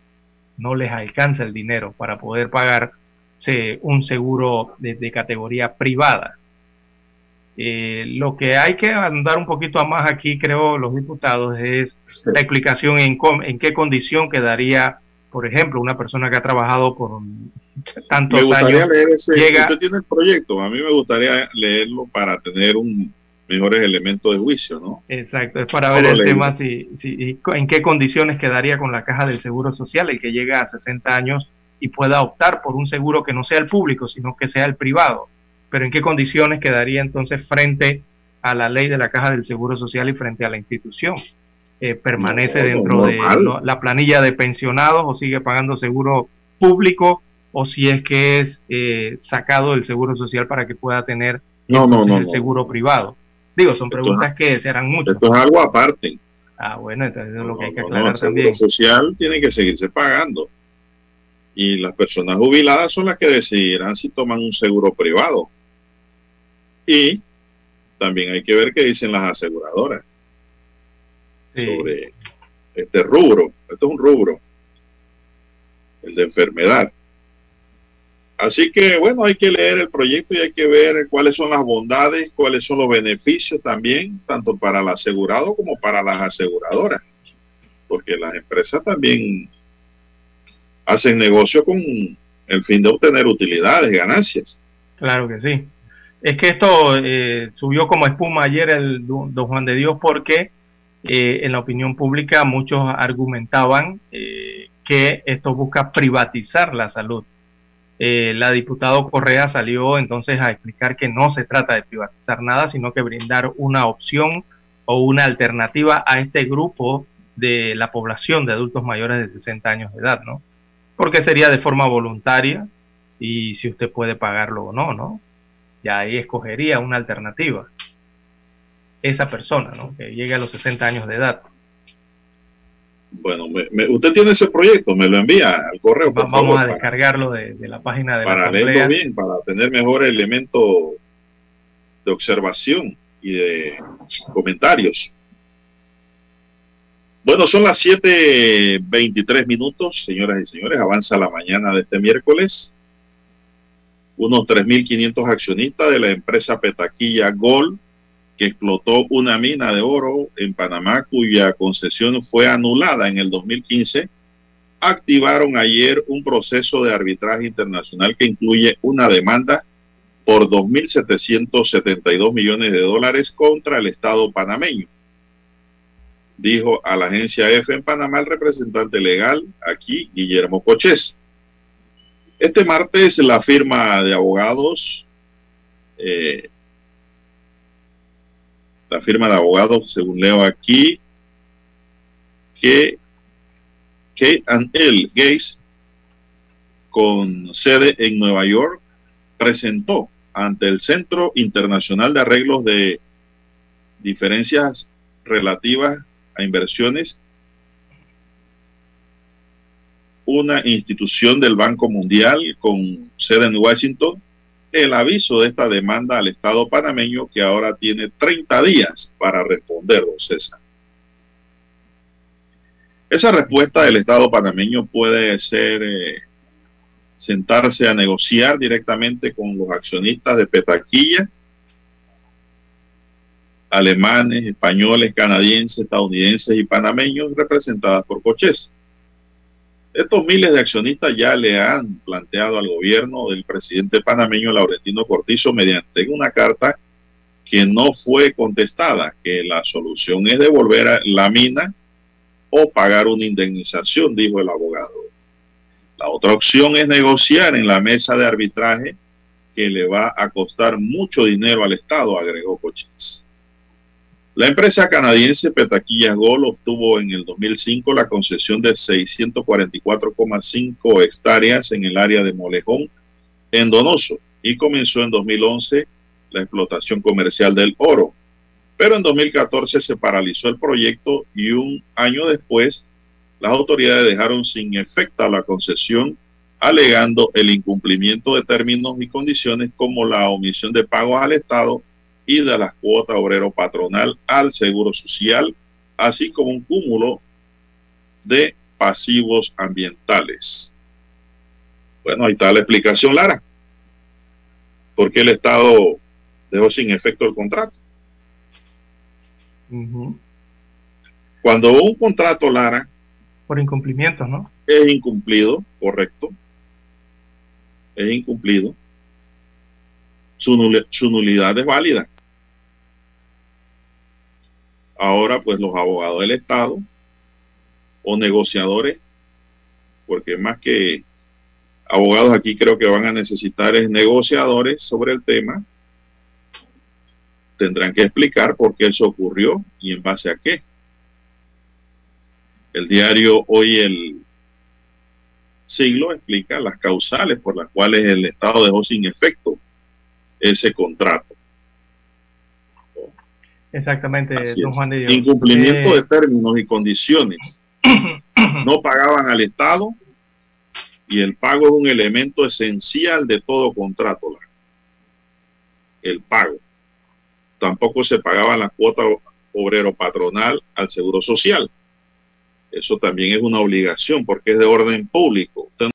No les alcanza el dinero para poder pagar un seguro de, categoría privada. Eh, lo que hay que andar un poquito más aquí, creo, los diputados, es la explicación en, en qué condición quedaría, por ejemplo, una persona que ha trabajado por tantos me gustaría años. Leer ese, Usted tiene el proyecto, a mí me gustaría leerlo para tener un mejores elementos de juicio, ¿no? Exacto, es para ver el tema si, si, en qué condiciones quedaría con la caja del Seguro Social el que llega a 60 años y pueda optar por un seguro que no sea el público, sino que sea el privado. Pero en qué condiciones quedaría entonces frente a la ley de la caja del Seguro Social y frente a la institución. Eh, permanece dentro de la planilla de pensionados o sigue pagando seguro público o si es que es eh, sacado del seguro social para que pueda tener el seguro privado. Digo, son preguntas que serán muchas. Esto es algo aparte. Ah, bueno, entonces es lo que hay que aclarar. El seguro social tiene que seguirse pagando. Y las personas jubiladas son las que decidirán si toman un seguro privado. Y también hay que ver qué dicen las aseguradoras sobre este rubro. Esto es un rubro, el de enfermedad. Así que bueno, hay que leer el proyecto y hay que ver cuáles son las bondades, cuáles son los beneficios también, tanto para el asegurado como para las aseguradoras, porque las empresas también hacen negocio con el fin de obtener utilidades, ganancias. Claro que sí. Es que esto eh, subió como espuma ayer el don Juan de Dios porque eh, en la opinión pública muchos argumentaban eh, que esto busca privatizar la salud eh, la diputada Correa salió entonces a explicar que no se trata de privatizar nada, sino que brindar una opción o una alternativa a este grupo de la población de adultos mayores de 60 años de edad, ¿no? Porque sería de forma voluntaria y si usted puede pagarlo o no, ¿no? Ya ahí escogería una alternativa. esa persona, ¿no? que llegue a los 60 años de edad. Bueno, me- me- usted tiene ese proyecto, me lo envía al correo. por vamos favor, a para- descargarlo de, de la página de la para leerlo Asamblea. bien, para tener mejor elemento de observación y de comentarios. Bueno, son las 7.23 minutos, señoras y señores. Avanza la mañana de este miércoles. Unos 3.500 accionistas de la empresa Petaquilla Gold, que explotó una mina de oro en Panamá, cuya concesión fue anulada en el 2015, activaron ayer un proceso de arbitraje internacional que incluye una demanda por 2.772 millones de dólares contra el Estado panameño. Dijo a la agencia F en Panamá el representante legal aquí, Guillermo Cochés. Este martes la firma de abogados, eh, la firma de abogados, según leo aquí, que K&L Gates, con sede en Nueva York, presentó ante el Centro Internacional de Arreglos de Diferencias Relativas a Inversiones una institución del Banco Mundial con sede en Washington el aviso de esta demanda al Estado panameño que ahora tiene 30 días para responder, don César. Esa respuesta del Estado panameño puede ser eh, sentarse a negociar directamente con los accionistas de Petaquilla, alemanes, españoles, canadienses, estadounidenses y panameños representadas por Coches. Estos miles de accionistas ya le han planteado al gobierno del presidente panameño Laurentino Cortizo mediante una carta que no fue contestada, que la solución es devolver la mina o pagar una indemnización, dijo el abogado. La otra opción es negociar en la mesa de arbitraje que le va a costar mucho dinero al Estado, agregó Cochise. La empresa canadiense Petaquillas Gold obtuvo en el 2005 la concesión de 644,5 hectáreas en el área de Molejón, en Donoso, y comenzó en 2011 la explotación comercial del oro. Pero en 2014 se paralizó el proyecto y un año después las autoridades dejaron sin efecto la concesión alegando el incumplimiento de términos y condiciones como la omisión de pagos al Estado y de las cuotas obrero patronal al Seguro Social, así como un cúmulo de pasivos ambientales. Bueno, ahí está la explicación, Lara. ¿Por qué el Estado dejó sin efecto el contrato? Cuando un contrato, Lara, Por incumplimientos, ¿no? es incumplido, correcto, es incumplido, su, nul- su nulidad es válida. Ahora, pues los abogados del Estado o negociadores, porque más que abogados aquí creo que van a necesitar es negociadores sobre el tema, tendrán que explicar por qué eso ocurrió y en base a qué. El diario Hoy el Siglo explica las causales por las cuales el Estado dejó sin efecto ese contrato. Exactamente, Así don. Juan de Dios. Incumplimiento Eh, de términos y condiciones. *clears throat* No pagaban al Estado y el pago es un elemento esencial de todo contrato. El pago. Tampoco se pagaba la cuota obrero patronal al Seguro Social. Eso también es una obligación porque es de orden público. Usted